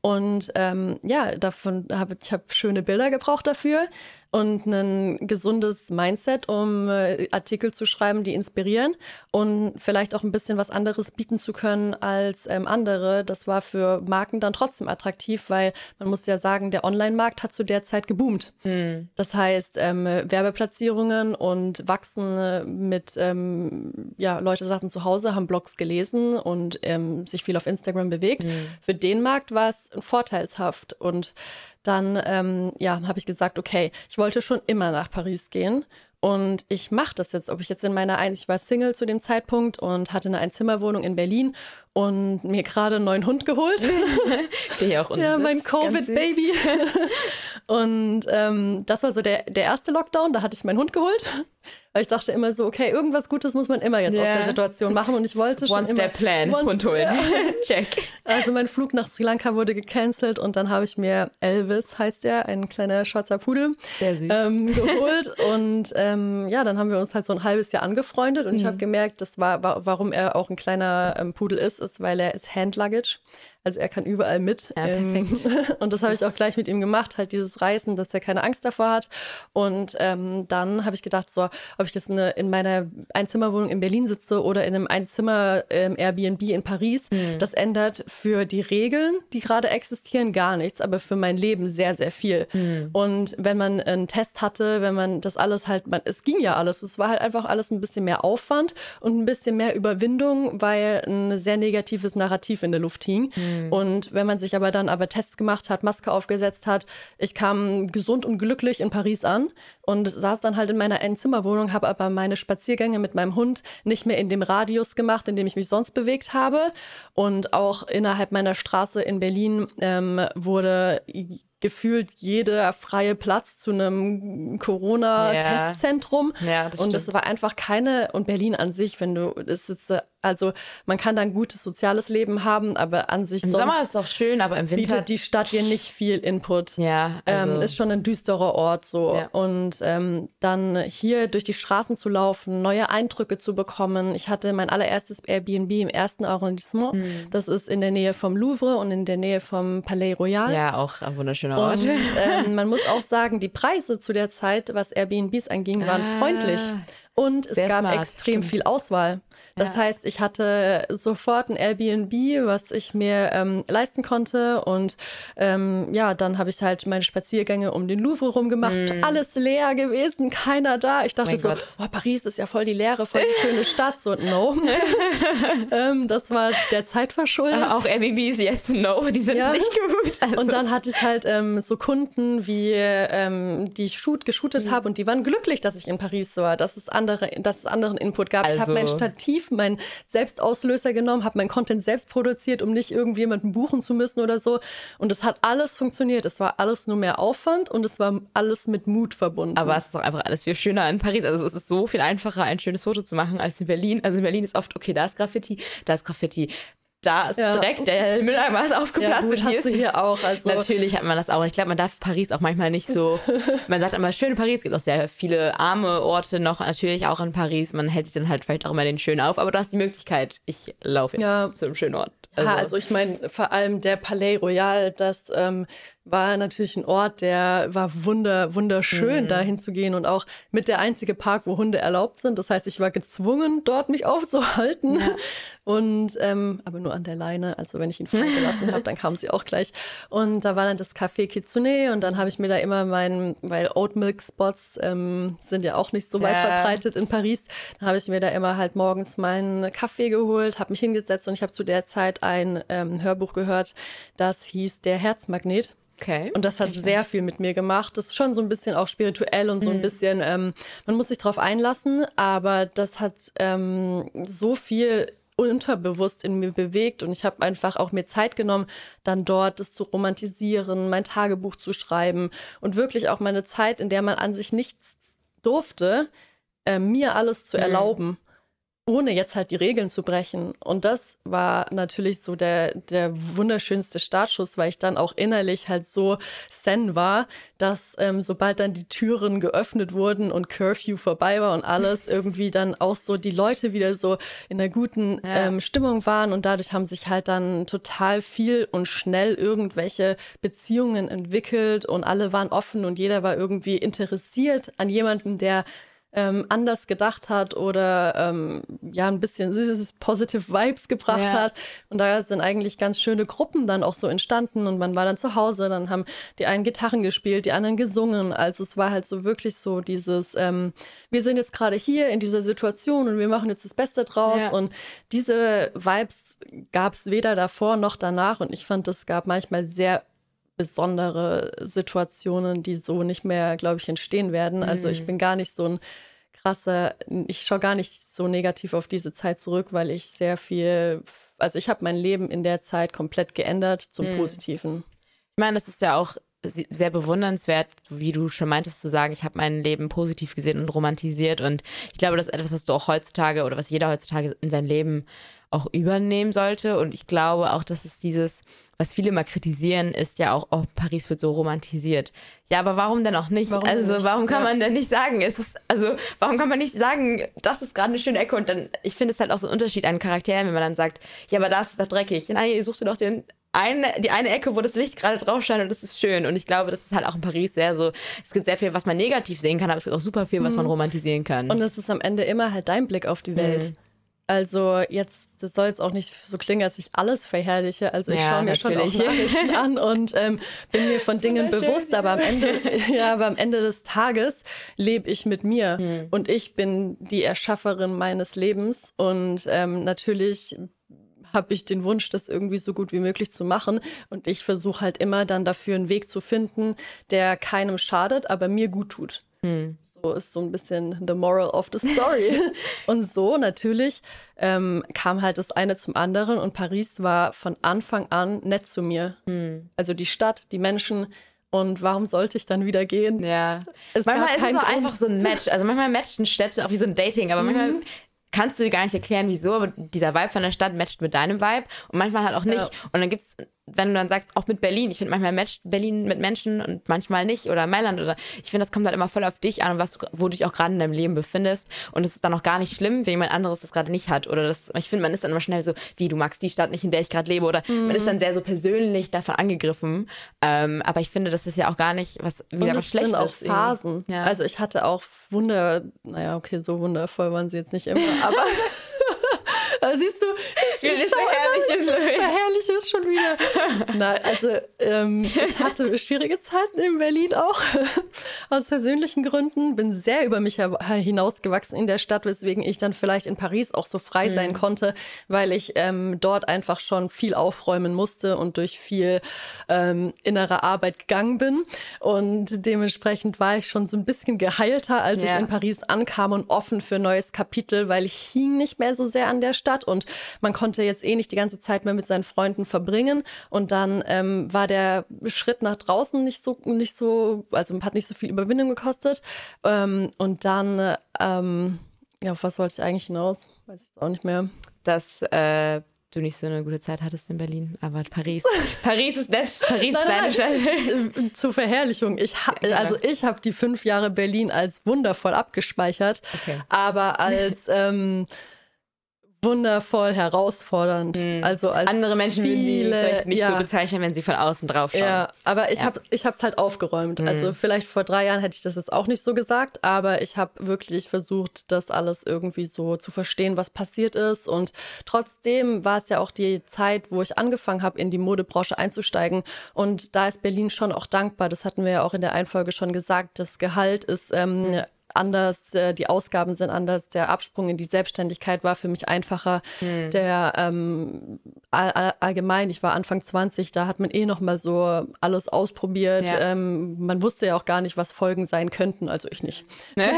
Und ähm, ja, davon habe ich habe schöne Bilder gebraucht dafür und ein gesundes Mindset, um äh, Artikel zu schreiben, die inspirieren und vielleicht auch ein bisschen was anderes bieten zu können als ähm, andere. Das war für Marken dann trotzdem attraktiv, weil man muss ja sagen, der Online-Markt hat zu der Zeit geboomt. Das heißt, ähm, Werbeplatzierungen und wachsen mit, ähm, ja, Leute saßen zu Hause, haben Blogs gelesen und ähm, sich viel auf Instagram bewegt. Für den Markt war es vorteilshaft. Und dann, ähm, ja, habe ich gesagt, okay, ich wollte schon immer nach Paris gehen. Und ich mache das jetzt, ob ich jetzt in meiner, Ein ich war Single zu dem Zeitpunkt und hatte eine Einzimmerwohnung in Berlin und mir gerade einen neuen Hund geholt. (laughs) Der auch ja, mein Covid-Baby. (laughs) und ähm, das war so der, der erste Lockdown, da hatte ich meinen Hund geholt. Weil ich dachte immer so, okay, irgendwas Gutes muss man immer jetzt yeah. aus der Situation machen. Und ich wollte schon. One Step Plan. One, Hund holen. Ja. (laughs) Check. Also mein Flug nach Sri Lanka wurde gecancelt und dann habe ich mir Elvis, heißt er, ein kleiner schwarzer Pudel, ähm, geholt. und ähm, ja, dann haben wir uns halt so ein halbes Jahr angefreundet und mhm. ich habe gemerkt, das war, warum er auch ein kleiner ähm, Pudel ist, ist, weil er ist Hand Luggage. Also er kann überall mit. Ja, perfekt. Ähm, (laughs) und das habe ich auch gleich mit ihm gemacht, halt dieses Reisen, dass er keine Angst davor hat. Und ähm, dann habe ich gedacht, so, ob ich jetzt eine, in meiner Einzimmerwohnung in Berlin sitze oder in einem Einzimmer ähm, Airbnb in Paris, mhm. das ändert für die Regeln, die gerade existieren, gar nichts, aber für mein Leben sehr, sehr viel. Mhm. Und wenn man einen Test hatte, wenn man das alles halt, man, es ging ja alles, es war halt einfach alles ein bisschen mehr Aufwand und ein bisschen mehr Überwindung, weil ein sehr negatives Narrativ in der Luft hing. Mhm. Mhm. Und wenn man sich aber dann aber Tests gemacht hat, Maske aufgesetzt hat, ich kam gesund und glücklich in Paris an und saß dann halt in meiner Einzimmerwohnung, habe aber meine Spaziergänge mit meinem Hund nicht mehr in dem Radius gemacht, in dem ich mich sonst bewegt habe. Und auch innerhalb meiner Straße in Berlin ähm, wurde gefühlt jeder freie Platz zu einem Corona-Testzentrum. Ja. ja, und es war einfach keine, und Berlin an sich, wenn du, es ist also man kann da ein gutes soziales Leben haben, aber an sich Im Sommer ist auch schön, aber im Winter bietet die Stadt dir nicht viel Input. Ja, also ähm, ist schon ein düsterer Ort so. Ja. Und ähm, dann hier durch die Straßen zu laufen, neue Eindrücke zu bekommen. Ich hatte mein allererstes Airbnb im ersten Arrondissement. Mhm. Das ist in der Nähe vom Louvre und in der Nähe vom Palais Royal. Ja, auch ein wunderschöner Ort. Und ähm, (laughs) man muss auch sagen, die Preise zu der Zeit, was Airbnbs anging, waren ah. freundlich. Und es gab smart, extrem stimmt. viel Auswahl. Das ja. heißt, ich hatte sofort ein Airbnb, was ich mir ähm, leisten konnte. Und ähm, ja, dann habe ich halt meine Spaziergänge um den Louvre rumgemacht. Mm. Alles leer gewesen, keiner da. Ich dachte mein so, oh, Paris ist ja voll die Leere, voll die schöne Stadt. So, no. (laughs) ähm, das war der Zeit verschuldet. auch Airbnbs jetzt, no, die sind ja. nicht gut. Also. Und dann hatte ich halt ähm, so Kunden, wie ähm, die ich shoot, geshootet mhm. habe und die waren glücklich, dass ich in Paris war, dass es andere, dass es anderen Input gab. Also. Ich habe mein Stativ meinen Selbstauslöser genommen, habe meinen Content selbst produziert, um nicht irgendjemanden buchen zu müssen oder so. Und es hat alles funktioniert. Es war alles nur mehr Aufwand und es war alles mit Mut verbunden. Aber es ist auch einfach alles viel schöner in Paris. Also es ist so viel einfacher, ein schönes Foto zu machen als in Berlin. Also in Berlin ist oft, okay, da ist Graffiti, da ist Graffiti da ist ja. direkt der Mülleimer ist aufgeplatzt. Ja, gut, hast du hier auch. Also. Natürlich hat man das auch. Ich glaube, man darf Paris auch manchmal nicht so. (laughs) man sagt immer, schön Paris. Es gibt auch sehr viele arme Orte noch, natürlich auch in Paris. Man hält sich dann halt vielleicht auch immer den schön auf. Aber du hast die Möglichkeit, ich laufe jetzt ja. zu einem schönen Ort. Also, ha, also ich meine, vor allem der Palais Royal, das ähm, war natürlich ein Ort, der war wunder, wunderschön, mhm. da hinzugehen und auch mit der einzige Park, wo Hunde erlaubt sind. Das heißt, ich war gezwungen, dort mich (laughs) aufzuhalten. Ja. Und ähm, aber nur an der Leine. Also wenn ich ihn freigelassen habe, dann kam sie auch gleich. Und da war dann das Café Kitsune und dann habe ich mir da immer meinen, weil Oat Milk Spots ähm, sind ja auch nicht so weit ja. verbreitet in Paris, dann habe ich mir da immer halt morgens meinen Kaffee geholt, habe mich hingesetzt und ich habe zu der Zeit ein ähm, Hörbuch gehört, das hieß Der Herzmagnet. Okay. Und das hat sehr viel mit mir gemacht. Das ist schon so ein bisschen auch spirituell und so ein mhm. bisschen, ähm, man muss sich drauf einlassen, aber das hat ähm, so viel unterbewusst in mir bewegt und ich habe einfach auch mir Zeit genommen, dann dort das zu romantisieren, mein Tagebuch zu schreiben und wirklich auch meine Zeit, in der man an sich nichts durfte, äh, mir alles zu mhm. erlauben ohne jetzt halt die Regeln zu brechen. Und das war natürlich so der, der wunderschönste Startschuss, weil ich dann auch innerlich halt so zen war, dass ähm, sobald dann die Türen geöffnet wurden und Curfew vorbei war und alles, (laughs) irgendwie dann auch so die Leute wieder so in einer guten ja. ähm, Stimmung waren und dadurch haben sich halt dann total viel und schnell irgendwelche Beziehungen entwickelt und alle waren offen und jeder war irgendwie interessiert an jemandem, der ähm, anders gedacht hat oder ähm, ja ein bisschen süßes Positive Vibes gebracht ja. hat. Und da sind eigentlich ganz schöne Gruppen dann auch so entstanden und man war dann zu Hause, dann haben die einen Gitarren gespielt, die anderen gesungen. Also es war halt so wirklich so dieses, ähm, wir sind jetzt gerade hier in dieser Situation und wir machen jetzt das Beste draus. Ja. Und diese Vibes gab es weder davor noch danach. Und ich fand, es gab manchmal sehr besondere Situationen, die so nicht mehr, glaube ich, entstehen werden. Also ich mhm. bin gar nicht so ein krasse, ich schaue gar nicht so negativ auf diese Zeit zurück, weil ich sehr viel, also ich habe mein Leben in der Zeit komplett geändert zum hm. Positiven. Ich meine, das ist ja auch sehr bewundernswert, wie du schon meintest, zu sagen, ich habe mein Leben positiv gesehen und romantisiert. Und ich glaube, das ist etwas, was du auch heutzutage oder was jeder heutzutage in sein Leben auch übernehmen sollte. Und ich glaube auch, dass es dieses, was viele mal kritisieren, ist ja auch, oh, Paris wird so romantisiert. Ja, aber warum denn auch nicht? Warum also, nicht? warum kann ja. man denn nicht sagen, es ist, also, warum kann man nicht sagen, das ist gerade eine schöne Ecke? Und dann, ich finde es halt auch so ein Unterschied an Charakteren, wenn man dann sagt, ja, aber das ist doch dreckig. Nein, suchst du doch den eine, die eine Ecke, wo das Licht gerade drauf scheint und das ist schön. Und ich glaube, das ist halt auch in Paris sehr so, es gibt sehr viel, was man negativ sehen kann, aber es gibt auch super viel, was man mhm. romantisieren kann. Und es ist am Ende immer halt dein Blick auf die Welt. Mhm. Also jetzt, das soll jetzt auch nicht so klingen, als ich alles verherrliche. Also ich ja, schaue mir natürlich. schon auch Nachrichten (laughs) an und ähm, bin mir von Dingen bewusst, aber am Ende, (laughs) ja, aber am Ende des Tages lebe ich mit mir hm. und ich bin die Erschafferin meines Lebens und ähm, natürlich habe ich den Wunsch, das irgendwie so gut wie möglich zu machen. Und ich versuche halt immer dann dafür einen Weg zu finden, der keinem schadet, aber mir gut tut. Hm. So ist so ein bisschen the moral of the story. (laughs) und so natürlich ähm, kam halt das eine zum anderen und Paris war von Anfang an nett zu mir. Hm. Also die Stadt, die Menschen. Und warum sollte ich dann wieder gehen? Ja. Es manchmal ist es auch einfach so ein Match. Also manchmal matchen Städte auch wie so ein Dating, aber mhm. manchmal kannst du dir gar nicht erklären, wieso, aber dieser Vibe von der Stadt matcht mit deinem Vibe und manchmal halt auch nicht. Ja. Und dann gibt's wenn du dann sagst, auch mit Berlin, ich finde manchmal matcht Berlin mit Menschen und manchmal nicht oder Mailand oder ich finde, das kommt halt immer voll auf dich an und was du, wo du dich auch gerade in deinem Leben befindest und es ist dann auch gar nicht schlimm, wenn jemand anderes das gerade nicht hat oder das, ich finde, man ist dann immer schnell so, wie du magst die Stadt nicht, in der ich gerade lebe oder mhm. man ist dann sehr so persönlich davon angegriffen, ähm, aber ich finde, das ist ja auch gar nicht was, wieder was Schlechtes. sind auch Phasen. Ja. Also ich hatte auch Wunder, naja, okay, so wundervoll waren sie jetzt nicht immer, aber (laughs) (laughs) siehst du, ich, ich verherrliche, verherrliche es schon wieder. Nein, also ähm, ich hatte schwierige Zeiten in Berlin auch, (laughs) aus persönlichen Gründen. Bin sehr über mich hinausgewachsen in der Stadt, weswegen ich dann vielleicht in Paris auch so frei mhm. sein konnte, weil ich ähm, dort einfach schon viel aufräumen musste und durch viel ähm, innere Arbeit gegangen bin. Und dementsprechend war ich schon so ein bisschen geheilter, als ja. ich in Paris ankam und offen für ein neues Kapitel, weil ich hing nicht mehr so sehr an der Stadt Stadt und man konnte jetzt eh nicht die ganze Zeit mehr mit seinen Freunden verbringen. Und dann ähm, war der Schritt nach draußen nicht so, nicht so, also hat nicht so viel Überwindung gekostet. Ähm, und dann, ähm, ja, auf was wollte ich eigentlich hinaus? Weiß ich jetzt auch nicht mehr. Dass äh, du nicht so eine gute Zeit hattest in Berlin, aber Paris. (laughs) Paris ist der, Paris nein, nein, Stadt. (laughs) Äh, zur Verherrlichung. Ich ha, genau. Also ich habe die fünf Jahre Berlin als wundervoll abgespeichert, okay. aber als (laughs) ähm, wundervoll herausfordernd. Mhm. Also als andere Menschen viele, würden sie vielleicht nicht ja. so bezeichnen, wenn sie von außen drauf schauen. Ja, aber ich ja. habe ich es halt aufgeräumt. Mhm. Also vielleicht vor drei Jahren hätte ich das jetzt auch nicht so gesagt, aber ich habe wirklich versucht, das alles irgendwie so zu verstehen, was passiert ist. Und trotzdem war es ja auch die Zeit, wo ich angefangen habe, in die Modebranche einzusteigen. Und da ist Berlin schon auch dankbar. Das hatten wir ja auch in der Einfolge schon gesagt. Das Gehalt ist ähm, mhm anders, äh, die Ausgaben sind anders, der Absprung in die Selbstständigkeit war für mich einfacher. Hm. Der ähm, all, allgemein, ich war Anfang 20, da hat man eh noch mal so alles ausprobiert. Ja. Ähm, man wusste ja auch gar nicht, was Folgen sein könnten, also ich nicht. Ne?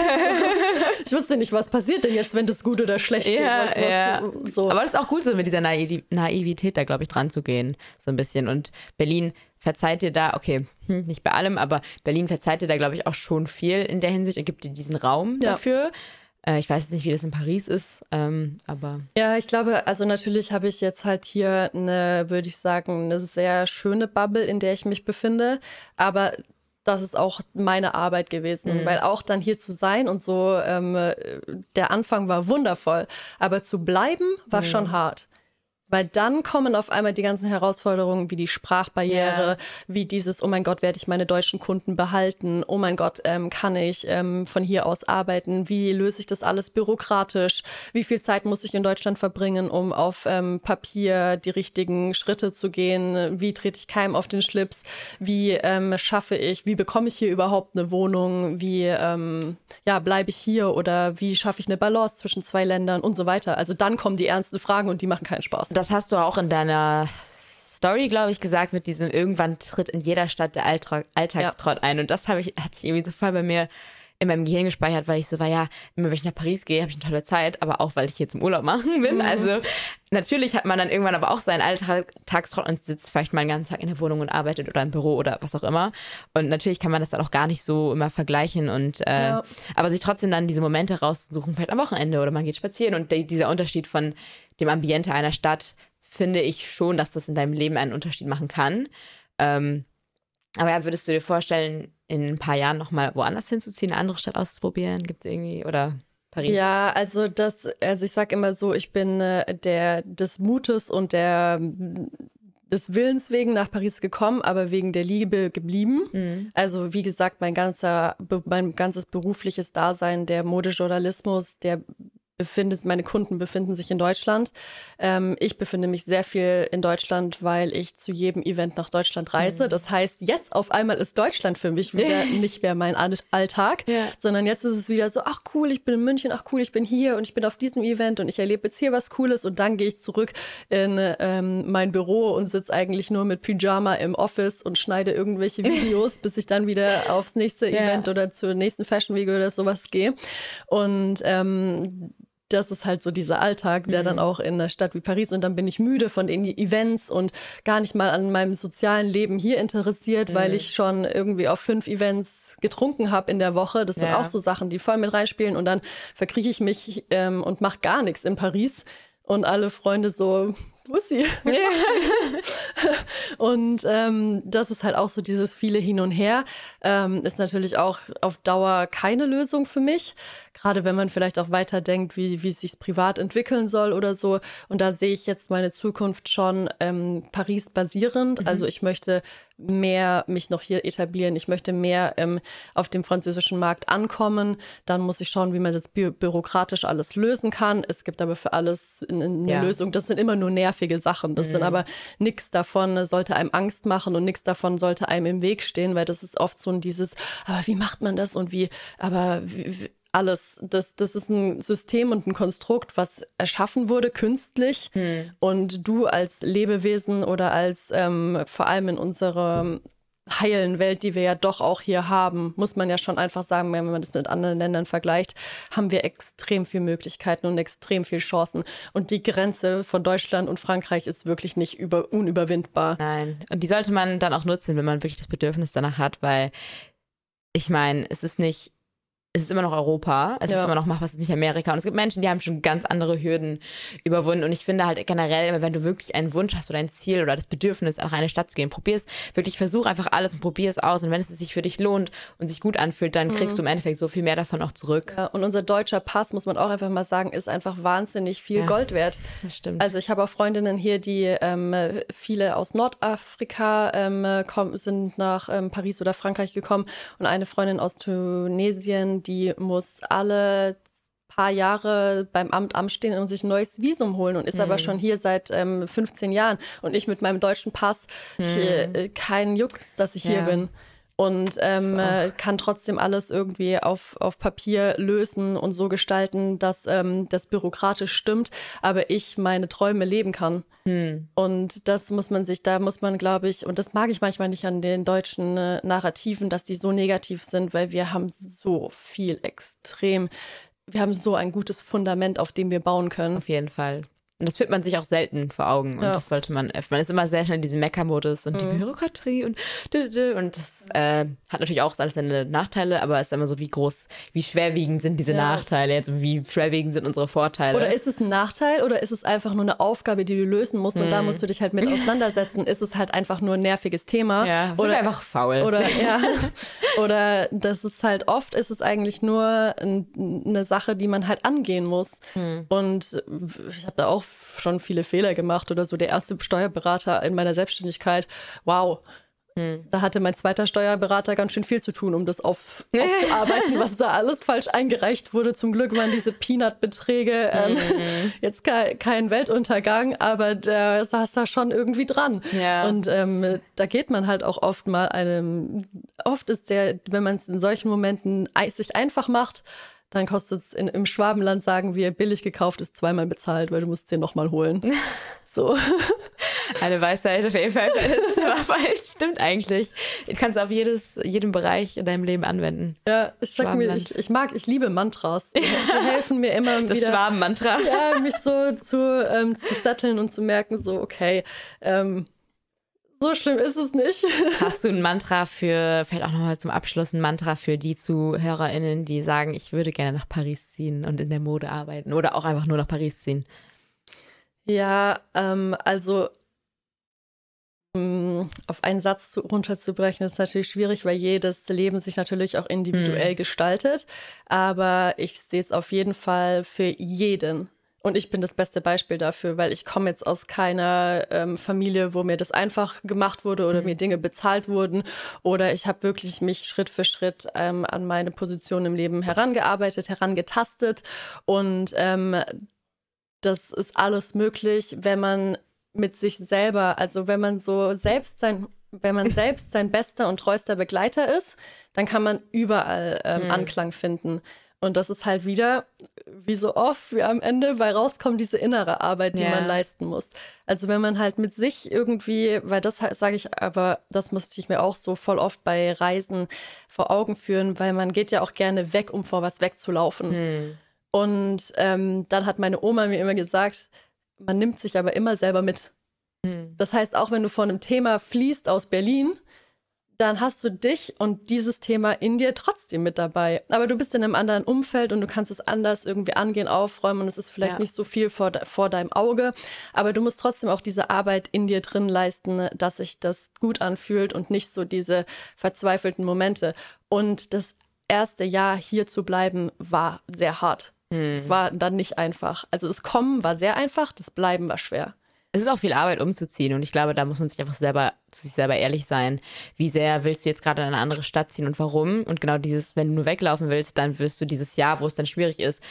(laughs) ich wusste nicht, was passiert denn jetzt, wenn das gut oder schlecht ja. Was, was, ja. so. Aber das ist auch gut, so mit dieser Naiv Naivität da, glaube ich, dran zu gehen, so ein bisschen. Und Berlin verzeiht dir da, okay, hm, nicht bei allem, aber Berlin verzeiht dir da, glaube ich, auch schon viel in der Hinsicht und gibt dir diesen Raum ja. dafür. Äh, ich weiß jetzt nicht, wie das in Paris ist, ähm, aber. Ja, ich glaube, also natürlich habe ich jetzt halt hier eine, würde ich sagen, eine sehr schöne Bubble, in der ich mich befinde. Aber das ist auch meine Arbeit gewesen, mhm. weil auch dann hier zu sein und so, ähm, der Anfang war wundervoll, aber zu bleiben war mhm. schon hart. Weil dann kommen auf einmal die ganzen Herausforderungen wie die Sprachbarriere, yeah. wie dieses, oh mein Gott, werde ich meine deutschen Kunden behalten? Oh mein Gott, ähm, kann ich ähm, von hier aus arbeiten? Wie löse ich das alles bürokratisch? Wie viel Zeit muss ich in Deutschland verbringen, um auf ähm, Papier die richtigen Schritte zu gehen? Wie trete ich keinem auf den Schlips? Wie ähm, schaffe ich, wie bekomme ich hier überhaupt eine Wohnung? Wie ähm, ja, bleibe ich hier oder wie schaffe ich eine Balance zwischen zwei Ländern und so weiter? Also dann kommen die ernsten Fragen und die machen keinen Spaß. Das das hast du auch in deiner Story, glaube ich, gesagt, mit diesem irgendwann tritt in jeder Stadt der Alltag, Alltagstrott ja. ein. Und das habe ich, hat sich irgendwie so voll bei mir in meinem Gehirn gespeichert, weil ich so war, ja, immer wenn ich nach Paris gehe, habe ich eine tolle Zeit, aber auch, weil ich hier zum Urlaub machen bin. Mhm. Also natürlich hat man dann irgendwann aber auch seinen Alltagstrott und sitzt vielleicht mal einen ganzen Tag in der Wohnung und arbeitet oder im Büro oder was auch immer. Und natürlich kann man das dann auch gar nicht so immer vergleichen und äh, ja. aber sich trotzdem dann diese Momente raussuchen, vielleicht am Wochenende oder man geht spazieren und die, dieser Unterschied von dem Ambiente einer Stadt finde ich schon, dass das in deinem Leben einen Unterschied machen kann. Ähm, aber ja, würdest du dir vorstellen, in ein paar Jahren nochmal woanders hinzuziehen, eine andere Stadt auszuprobieren? Gibt es irgendwie oder Paris? Ja, also das, also ich sage immer so, ich bin äh, der des Mutes und der des Willens wegen nach Paris gekommen, aber wegen der Liebe geblieben. Mhm. Also wie gesagt, mein ganzer, mein ganzes berufliches Dasein, der Modejournalismus, der befindet, meine Kunden befinden sich in Deutschland. Ähm, ich befinde mich sehr viel in Deutschland, weil ich zu jedem Event nach Deutschland reise. Mhm. Das heißt, jetzt auf einmal ist Deutschland für mich wieder (laughs) nicht mehr mein Alltag, ja. sondern jetzt ist es wieder so, ach cool, ich bin in München, ach cool, ich bin hier und ich bin auf diesem Event und ich erlebe jetzt hier was Cooles und dann gehe ich zurück in ähm, mein Büro und sitze eigentlich nur mit Pyjama im Office und schneide irgendwelche (laughs) Videos, bis ich dann wieder aufs nächste ja. Event oder zur nächsten Fashion Week oder sowas gehe. Und ähm, das ist halt so dieser Alltag, der mhm. dann auch in einer Stadt wie Paris und dann bin ich müde von den Events und gar nicht mal an meinem sozialen Leben hier interessiert, mhm. weil ich schon irgendwie auf fünf Events getrunken habe in der Woche. Das sind ja. auch so Sachen, die voll mit reinspielen und dann verkrieche ich mich ähm, und mache gar nichts in Paris und alle Freunde so, wo ist sie? Ja. (laughs) und ähm, das ist halt auch so dieses viele Hin und Her. Ähm, ist natürlich auch auf Dauer keine Lösung für mich. Gerade wenn man vielleicht auch weiterdenkt, wie, wie es sich privat entwickeln soll oder so. Und da sehe ich jetzt meine Zukunft schon ähm, Paris basierend. Mhm. Also ich möchte mehr mich noch hier etablieren. Ich möchte mehr ähm, auf dem französischen Markt ankommen. Dann muss ich schauen, wie man das bü bürokratisch alles lösen kann. Es gibt aber für alles eine ja. Lösung. Das sind immer nur nervige Sachen. Das mhm. sind aber nichts davon sollte einem Angst machen und nichts davon sollte einem im Weg stehen, weil das ist oft so ein dieses, aber wie macht man das und wie, aber wie, alles. Das, das ist ein System und ein Konstrukt, was erschaffen wurde künstlich. Hm. Und du als Lebewesen oder als ähm, vor allem in unserer heilen Welt, die wir ja doch auch hier haben, muss man ja schon einfach sagen, wenn man das mit anderen Ländern vergleicht, haben wir extrem viele Möglichkeiten und extrem viele Chancen. Und die Grenze von Deutschland und Frankreich ist wirklich nicht über, unüberwindbar. Nein. Und die sollte man dann auch nutzen, wenn man wirklich das Bedürfnis danach hat, weil ich meine, es ist nicht es ist immer noch Europa, es ja. ist immer noch machbar, es ist nicht Amerika. Und es gibt Menschen, die haben schon ganz andere Hürden überwunden. Und ich finde halt generell, wenn du wirklich einen Wunsch hast oder ein Ziel oder das Bedürfnis, nach eine Stadt zu gehen, probier es wirklich, versuch einfach alles und probier es aus. Und wenn es sich für dich lohnt und sich gut anfühlt, dann kriegst mhm. du im Endeffekt so viel mehr davon auch zurück. Ja, und unser deutscher Pass, muss man auch einfach mal sagen, ist einfach wahnsinnig viel ja, Gold wert. Das stimmt. Also ich habe auch Freundinnen hier, die ähm, viele aus Nordafrika ähm, kommen, sind nach ähm, Paris oder Frankreich gekommen und eine Freundin aus Tunesien, die muss alle paar Jahre beim Amt anstehen und sich ein neues Visum holen und ist mhm. aber schon hier seit ähm, 15 Jahren und ich mit meinem deutschen Pass, mhm. ich, äh, kein Juckt, dass ich ja. hier bin und ähm, so. kann trotzdem alles irgendwie auf, auf Papier lösen und so gestalten, dass ähm, das bürokratisch stimmt, aber ich meine Träume leben kann. Hm. Und das muss man sich, da muss man, glaube ich, und das mag ich manchmal nicht an den deutschen äh, Narrativen, dass die so negativ sind, weil wir haben so viel extrem, wir haben so ein gutes Fundament, auf dem wir bauen können. Auf jeden Fall. Und das führt man sich auch selten vor Augen. Und ja. das sollte man, man ist immer sehr schnell in diesem Mecker-Modus und mhm. die Bürokratie und und das äh, hat natürlich auch alles seine Nachteile, aber es ist immer so, wie groß, wie schwerwiegend sind diese ja. Nachteile jetzt und wie schwerwiegend sind unsere Vorteile. Oder ist es ein Nachteil oder ist es einfach nur eine Aufgabe, die du lösen musst mhm. und da mhm. musst du dich halt mit (laughs) auseinandersetzen? ist es halt einfach nur ein nerviges Thema? Ja, oder einfach faul. Oder (laughs) ja, oder das ist halt oft ist es eigentlich nur ein, eine Sache, die man halt angehen muss. Mhm. Und ich habe da auch schon viele Fehler gemacht oder so. Der erste Steuerberater in meiner Selbstständigkeit, wow. Hm. Da hatte mein zweiter Steuerberater ganz schön viel zu tun, um das auf, (laughs) aufzuarbeiten, was da alles falsch eingereicht wurde. Zum Glück waren diese Peanut-Beträge ähm, mhm. jetzt ke kein Weltuntergang, aber der saß da schon irgendwie dran. Ja. Und ähm, da geht man halt auch oft mal einem, oft ist der, wenn man es in solchen Momenten sich einfach macht, dann kostet es im Schwabenland, sagen wir, billig gekauft ist zweimal bezahlt, weil du musst es dir nochmal holen. (laughs) So. Eine Weisheit auf jeden Fall. Das war (laughs) falsch. Stimmt eigentlich. Du kannst auf jedes, jedem Bereich in deinem Leben anwenden. Ja, ich sag mir, ich, ich mag, ich liebe Mantras. Die, die helfen mir immer das wieder. Das Schwabenmantra. Ja, mich so zu, ähm, zu setteln und zu merken, so, okay, ähm, so schlimm ist es nicht. (laughs) Hast du ein Mantra für, vielleicht auch nochmal zum Abschluss, ein Mantra für die ZuhörerInnen, die sagen, ich würde gerne nach Paris ziehen und in der Mode arbeiten oder auch einfach nur nach Paris ziehen? Ja, ähm, also um, auf einen Satz zu, runterzubrechen, ist natürlich schwierig, weil jedes Leben sich natürlich auch individuell mhm. gestaltet. Aber ich sehe es auf jeden Fall für jeden und ich bin das beste Beispiel dafür, weil ich komme jetzt aus keiner ähm, Familie, wo mir das einfach gemacht wurde oder mhm. mir Dinge bezahlt wurden. Oder ich habe wirklich mich Schritt für Schritt ähm, an meine Position im Leben herangearbeitet, herangetastet. Und ähm, das ist alles möglich, wenn man mit sich selber, also wenn man so selbst sein, wenn man selbst sein bester und treuster Begleiter ist, dann kann man überall ähm, mhm. Anklang finden. Und das ist halt wieder, wie so oft, wie am Ende bei rauskommt, diese innere Arbeit, die ja. man leisten muss. Also wenn man halt mit sich irgendwie, weil das sage ich aber, das musste ich mir auch so voll oft bei Reisen vor Augen führen, weil man geht ja auch gerne weg, um vor was wegzulaufen. Hm. Und ähm, dann hat meine Oma mir immer gesagt, man nimmt sich aber immer selber mit. Hm. Das heißt, auch wenn du vor einem Thema fließt aus Berlin, dann hast du dich und dieses Thema in dir trotzdem mit dabei. Aber du bist in einem anderen Umfeld und du kannst es anders irgendwie angehen, aufräumen und es ist vielleicht ja. nicht so viel vor, vor deinem Auge. Aber du musst trotzdem auch diese Arbeit in dir drin leisten, dass sich das gut anfühlt und nicht so diese verzweifelten Momente. Und das erste Jahr hier zu bleiben war sehr hart. Es hm. war dann nicht einfach. Also das Kommen war sehr einfach, das Bleiben war schwer es ist auch viel Arbeit umzuziehen und ich glaube, da muss man sich einfach selber zu sich selber ehrlich sein. Wie sehr willst du jetzt gerade in eine andere Stadt ziehen und warum? Und genau dieses, wenn du nur weglaufen willst, dann wirst du dieses Jahr, wo es dann schwierig ist,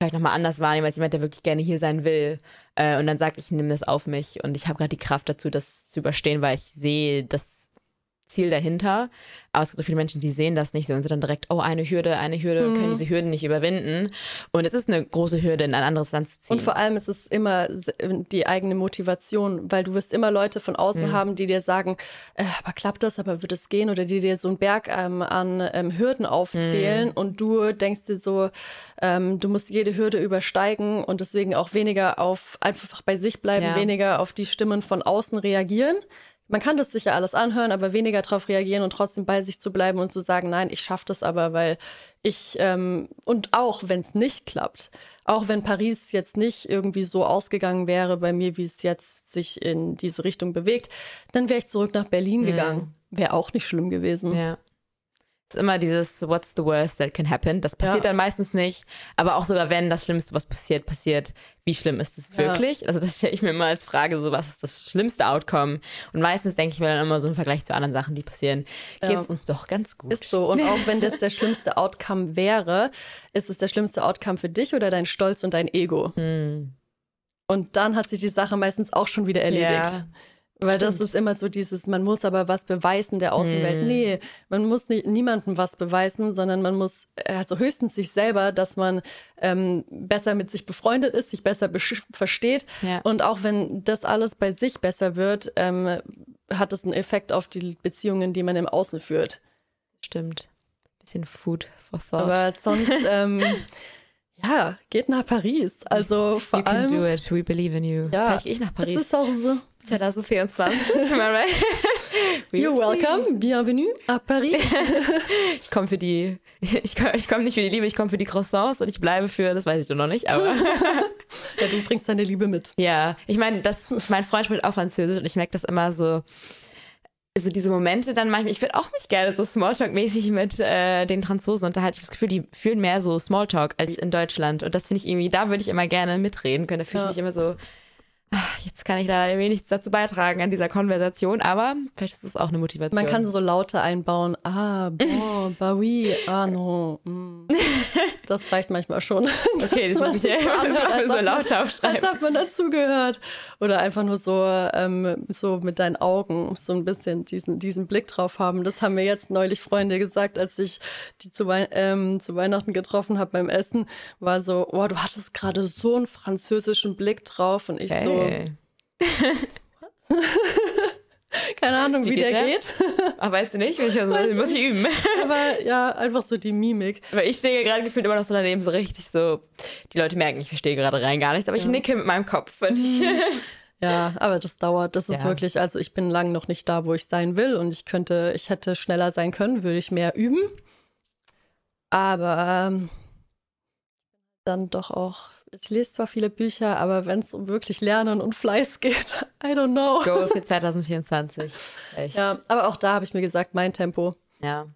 vielleicht nochmal anders wahrnehmen als jemand, der wirklich gerne hier sein will äh, und dann sagt, ich nehme das auf mich und ich habe gerade die Kraft dazu, das zu überstehen, weil ich sehe, dass Ziel dahinter. Aber es gibt so viele Menschen, die sehen das nicht so und sind dann direkt, oh, eine Hürde, eine Hürde, mhm. können diese Hürden nicht überwinden. Und es ist eine große Hürde, in ein anderes Land zu ziehen. Und vor allem ist es immer die eigene Motivation, weil du wirst immer Leute von außen mhm. haben, die dir sagen, äh, aber klappt das, aber wird es gehen? Oder die dir so einen Berg ähm, an ähm, Hürden aufzählen mhm. und du denkst dir so, ähm, du musst jede Hürde übersteigen und deswegen auch weniger auf einfach bei sich bleiben, ja. weniger auf die Stimmen von außen reagieren man kann das sicher alles anhören, aber weniger darauf reagieren und trotzdem bei sich zu bleiben und zu sagen, nein, ich schaffe das aber, weil ich, ähm, und auch wenn es nicht klappt, auch wenn Paris jetzt nicht irgendwie so ausgegangen wäre bei mir, wie es jetzt sich in diese Richtung bewegt, dann wäre ich zurück nach Berlin mhm. gegangen. Wäre auch nicht schlimm gewesen. Ja ist immer dieses What's the worst that can happen. Das passiert ja. dann meistens nicht. Aber auch sogar wenn das Schlimmste, was passiert, passiert, wie schlimm ist es wirklich? Ja. Also das stelle ich mir immer als Frage, so was ist das schlimmste Outcome? Und meistens denke ich mir dann immer so im Vergleich zu anderen Sachen, die passieren, geht es ja. uns doch ganz gut. Ist so. Und (laughs) auch wenn das der schlimmste Outcome wäre, ist es der schlimmste Outcome für dich oder dein Stolz und dein Ego? Hm. Und dann hat sich die Sache meistens auch schon wieder erledigt. Weil Stimmt. das ist immer so dieses, man muss aber was beweisen der Außenwelt. Hm. Nee, man muss nicht, niemandem was beweisen, sondern man muss also höchstens sich selber, dass man ähm, besser mit sich befreundet ist, sich besser versteht. Ja. Und auch wenn das alles bei sich besser wird, ähm, hat es einen Effekt auf die Beziehungen, die man im Außen führt. Stimmt. Bisschen Food for thought. Aber sonst, (laughs) ähm, ja, geht nach Paris. Also vor you allem. You can do it. We believe in you. Ja, Vielleicht gehe ich nach Paris. Das ist auch so. 2024. (laughs) (laughs) You're welcome. Bienvenue à Paris. (laughs) ich komme für die, ich komme komm nicht für die Liebe, ich komme für die Croissants und ich bleibe für, das weiß ich doch noch nicht, aber. ja, du bringst deine Liebe mit. Ja, ich meine, das, mein Freund spricht auch Französisch und ich merke das immer so, also diese Momente dann manchmal, ich würde auch mich gerne so Smalltalk-mäßig mit äh, den Franzosen unterhalten. Ich habe das Gefühl, die fühlen mehr so Smalltalk als in Deutschland. Und das finde ich irgendwie, da würde ich immer gerne mitreden können. Da fühle ich ja. mich immer so, Jetzt kann ich leider wenig dazu beitragen an dieser Konversation, aber vielleicht ist es auch eine Motivation. Man kann so Laute einbauen. Ah, bon, bah oui, ah non. Mm. Das reicht manchmal schon. Okay, das muss ich so, anhört, als so laut aufschreiben. Als hat man dazugehört. Oder einfach nur so, ähm, so mit deinen Augen so ein bisschen diesen, diesen Blick drauf haben. Das haben mir jetzt neulich Freunde gesagt, als ich die zu, Wei ähm, zu Weihnachten getroffen habe beim Essen. War so, oh, du hattest gerade so einen französischen Blick drauf. Und ich hey. so, (laughs) Keine Ahnung, wie, Wie der geht geht. Ach, weißt du nicht? Ich also, Weiß muss ich üben. Aber ja, einfach so die Mimik. Weil ich stehe gerade gefühlt immer noch so daneben, so richtig so. Die Leute merken, ich verstehe gerade rein gar nichts, aber ich Ja. nicke mit meinem Kopf. Ich, (laughs) Ja, aber das dauert. Das ist Ja. wirklich, also ich bin lang noch nicht da, wo ich sein will und ich könnte, ich hätte schneller sein können, würde ich mehr üben. Aber ähm, dann doch auch, ich lese zwar viele Bücher, aber wenn es um wirklich Lernen und Fleiß geht, (laughs) I don't know. Goal für (laughs) 2024. Echt. Ja, aber auch da habe ich mir gesagt, mein Tempo. ja.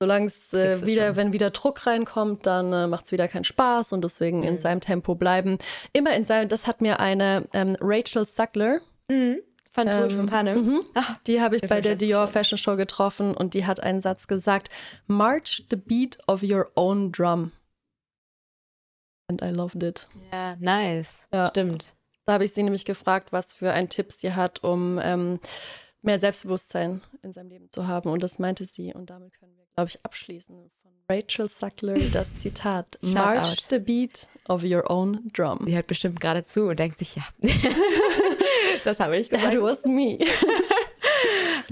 Solange es äh, wieder, schon. wenn wieder Druck reinkommt, dann äh, macht es wieder keinen Spaß und deswegen in Mhm. seinem Tempo bleiben. Immer in seinem, das hat mir eine ähm, Rachel Sackler, Mhm. Von Ähm, von Panem. mhm. Ah, die habe ich bei der Dior. Fashion Show getroffen und die hat einen Satz gesagt: March the beat of your own drum. And I loved it. Ja, nice. Ja. Stimmt. Da habe ich sie nämlich gefragt, was für einen Tipp sie hat, um ähm, mehr Selbstbewusstsein in seinem Leben zu haben. Und das meinte sie. Und damit können wir, glaube ich, abschließen. Von Rachel Sackler (laughs) das Zitat: March out. the beat of your own drum. Sie hört bestimmt gerade zu und denkt sich, ja. (laughs) (laughs) das habe ich That gesagt. was me.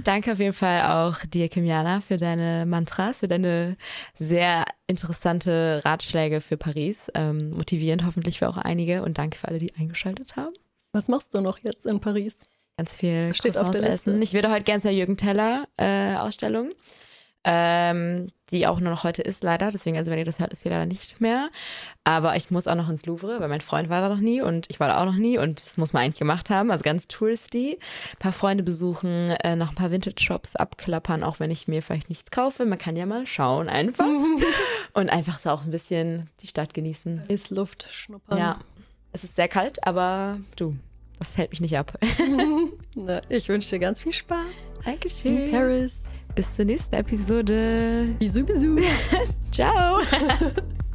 Danke auf jeden Fall auch dir, Kimiana, für deine Mantras, für deine sehr interessante Ratschläge für Paris. Ähm, motivierend hoffentlich für auch einige. Und danke für alle, die eingeschaltet haben. Was machst du noch jetzt in Paris? Ganz viel Steht auf der Liste. essen. Ich würde heute gerne zur Jürgen Teller äh, Ausstellung, ähm, die auch nur noch heute ist, leider. Deswegen, also wenn ihr das hört, ist sie leider nicht mehr. Aber ich muss auch noch ins Louvre, weil mein Freund war da noch nie und ich war da auch noch nie und das muss man eigentlich gemacht haben. Also ganz touristy. Ein paar Freunde besuchen, äh, noch ein paar Vintage-Shops abklappern, auch wenn ich mir vielleicht nichts kaufe. Man kann ja mal schauen einfach. (laughs) und einfach so auch ein bisschen die Stadt genießen. Paris Luft schnuppern. Ja, es ist sehr kalt, aber du, das hält mich nicht ab. (laughs) Na, ich wünsche dir ganz viel Spaß in Dankeschön. Paris. Bis zur nächsten Episode. Bisous, bisous. (laughs) Ciao. (laughs)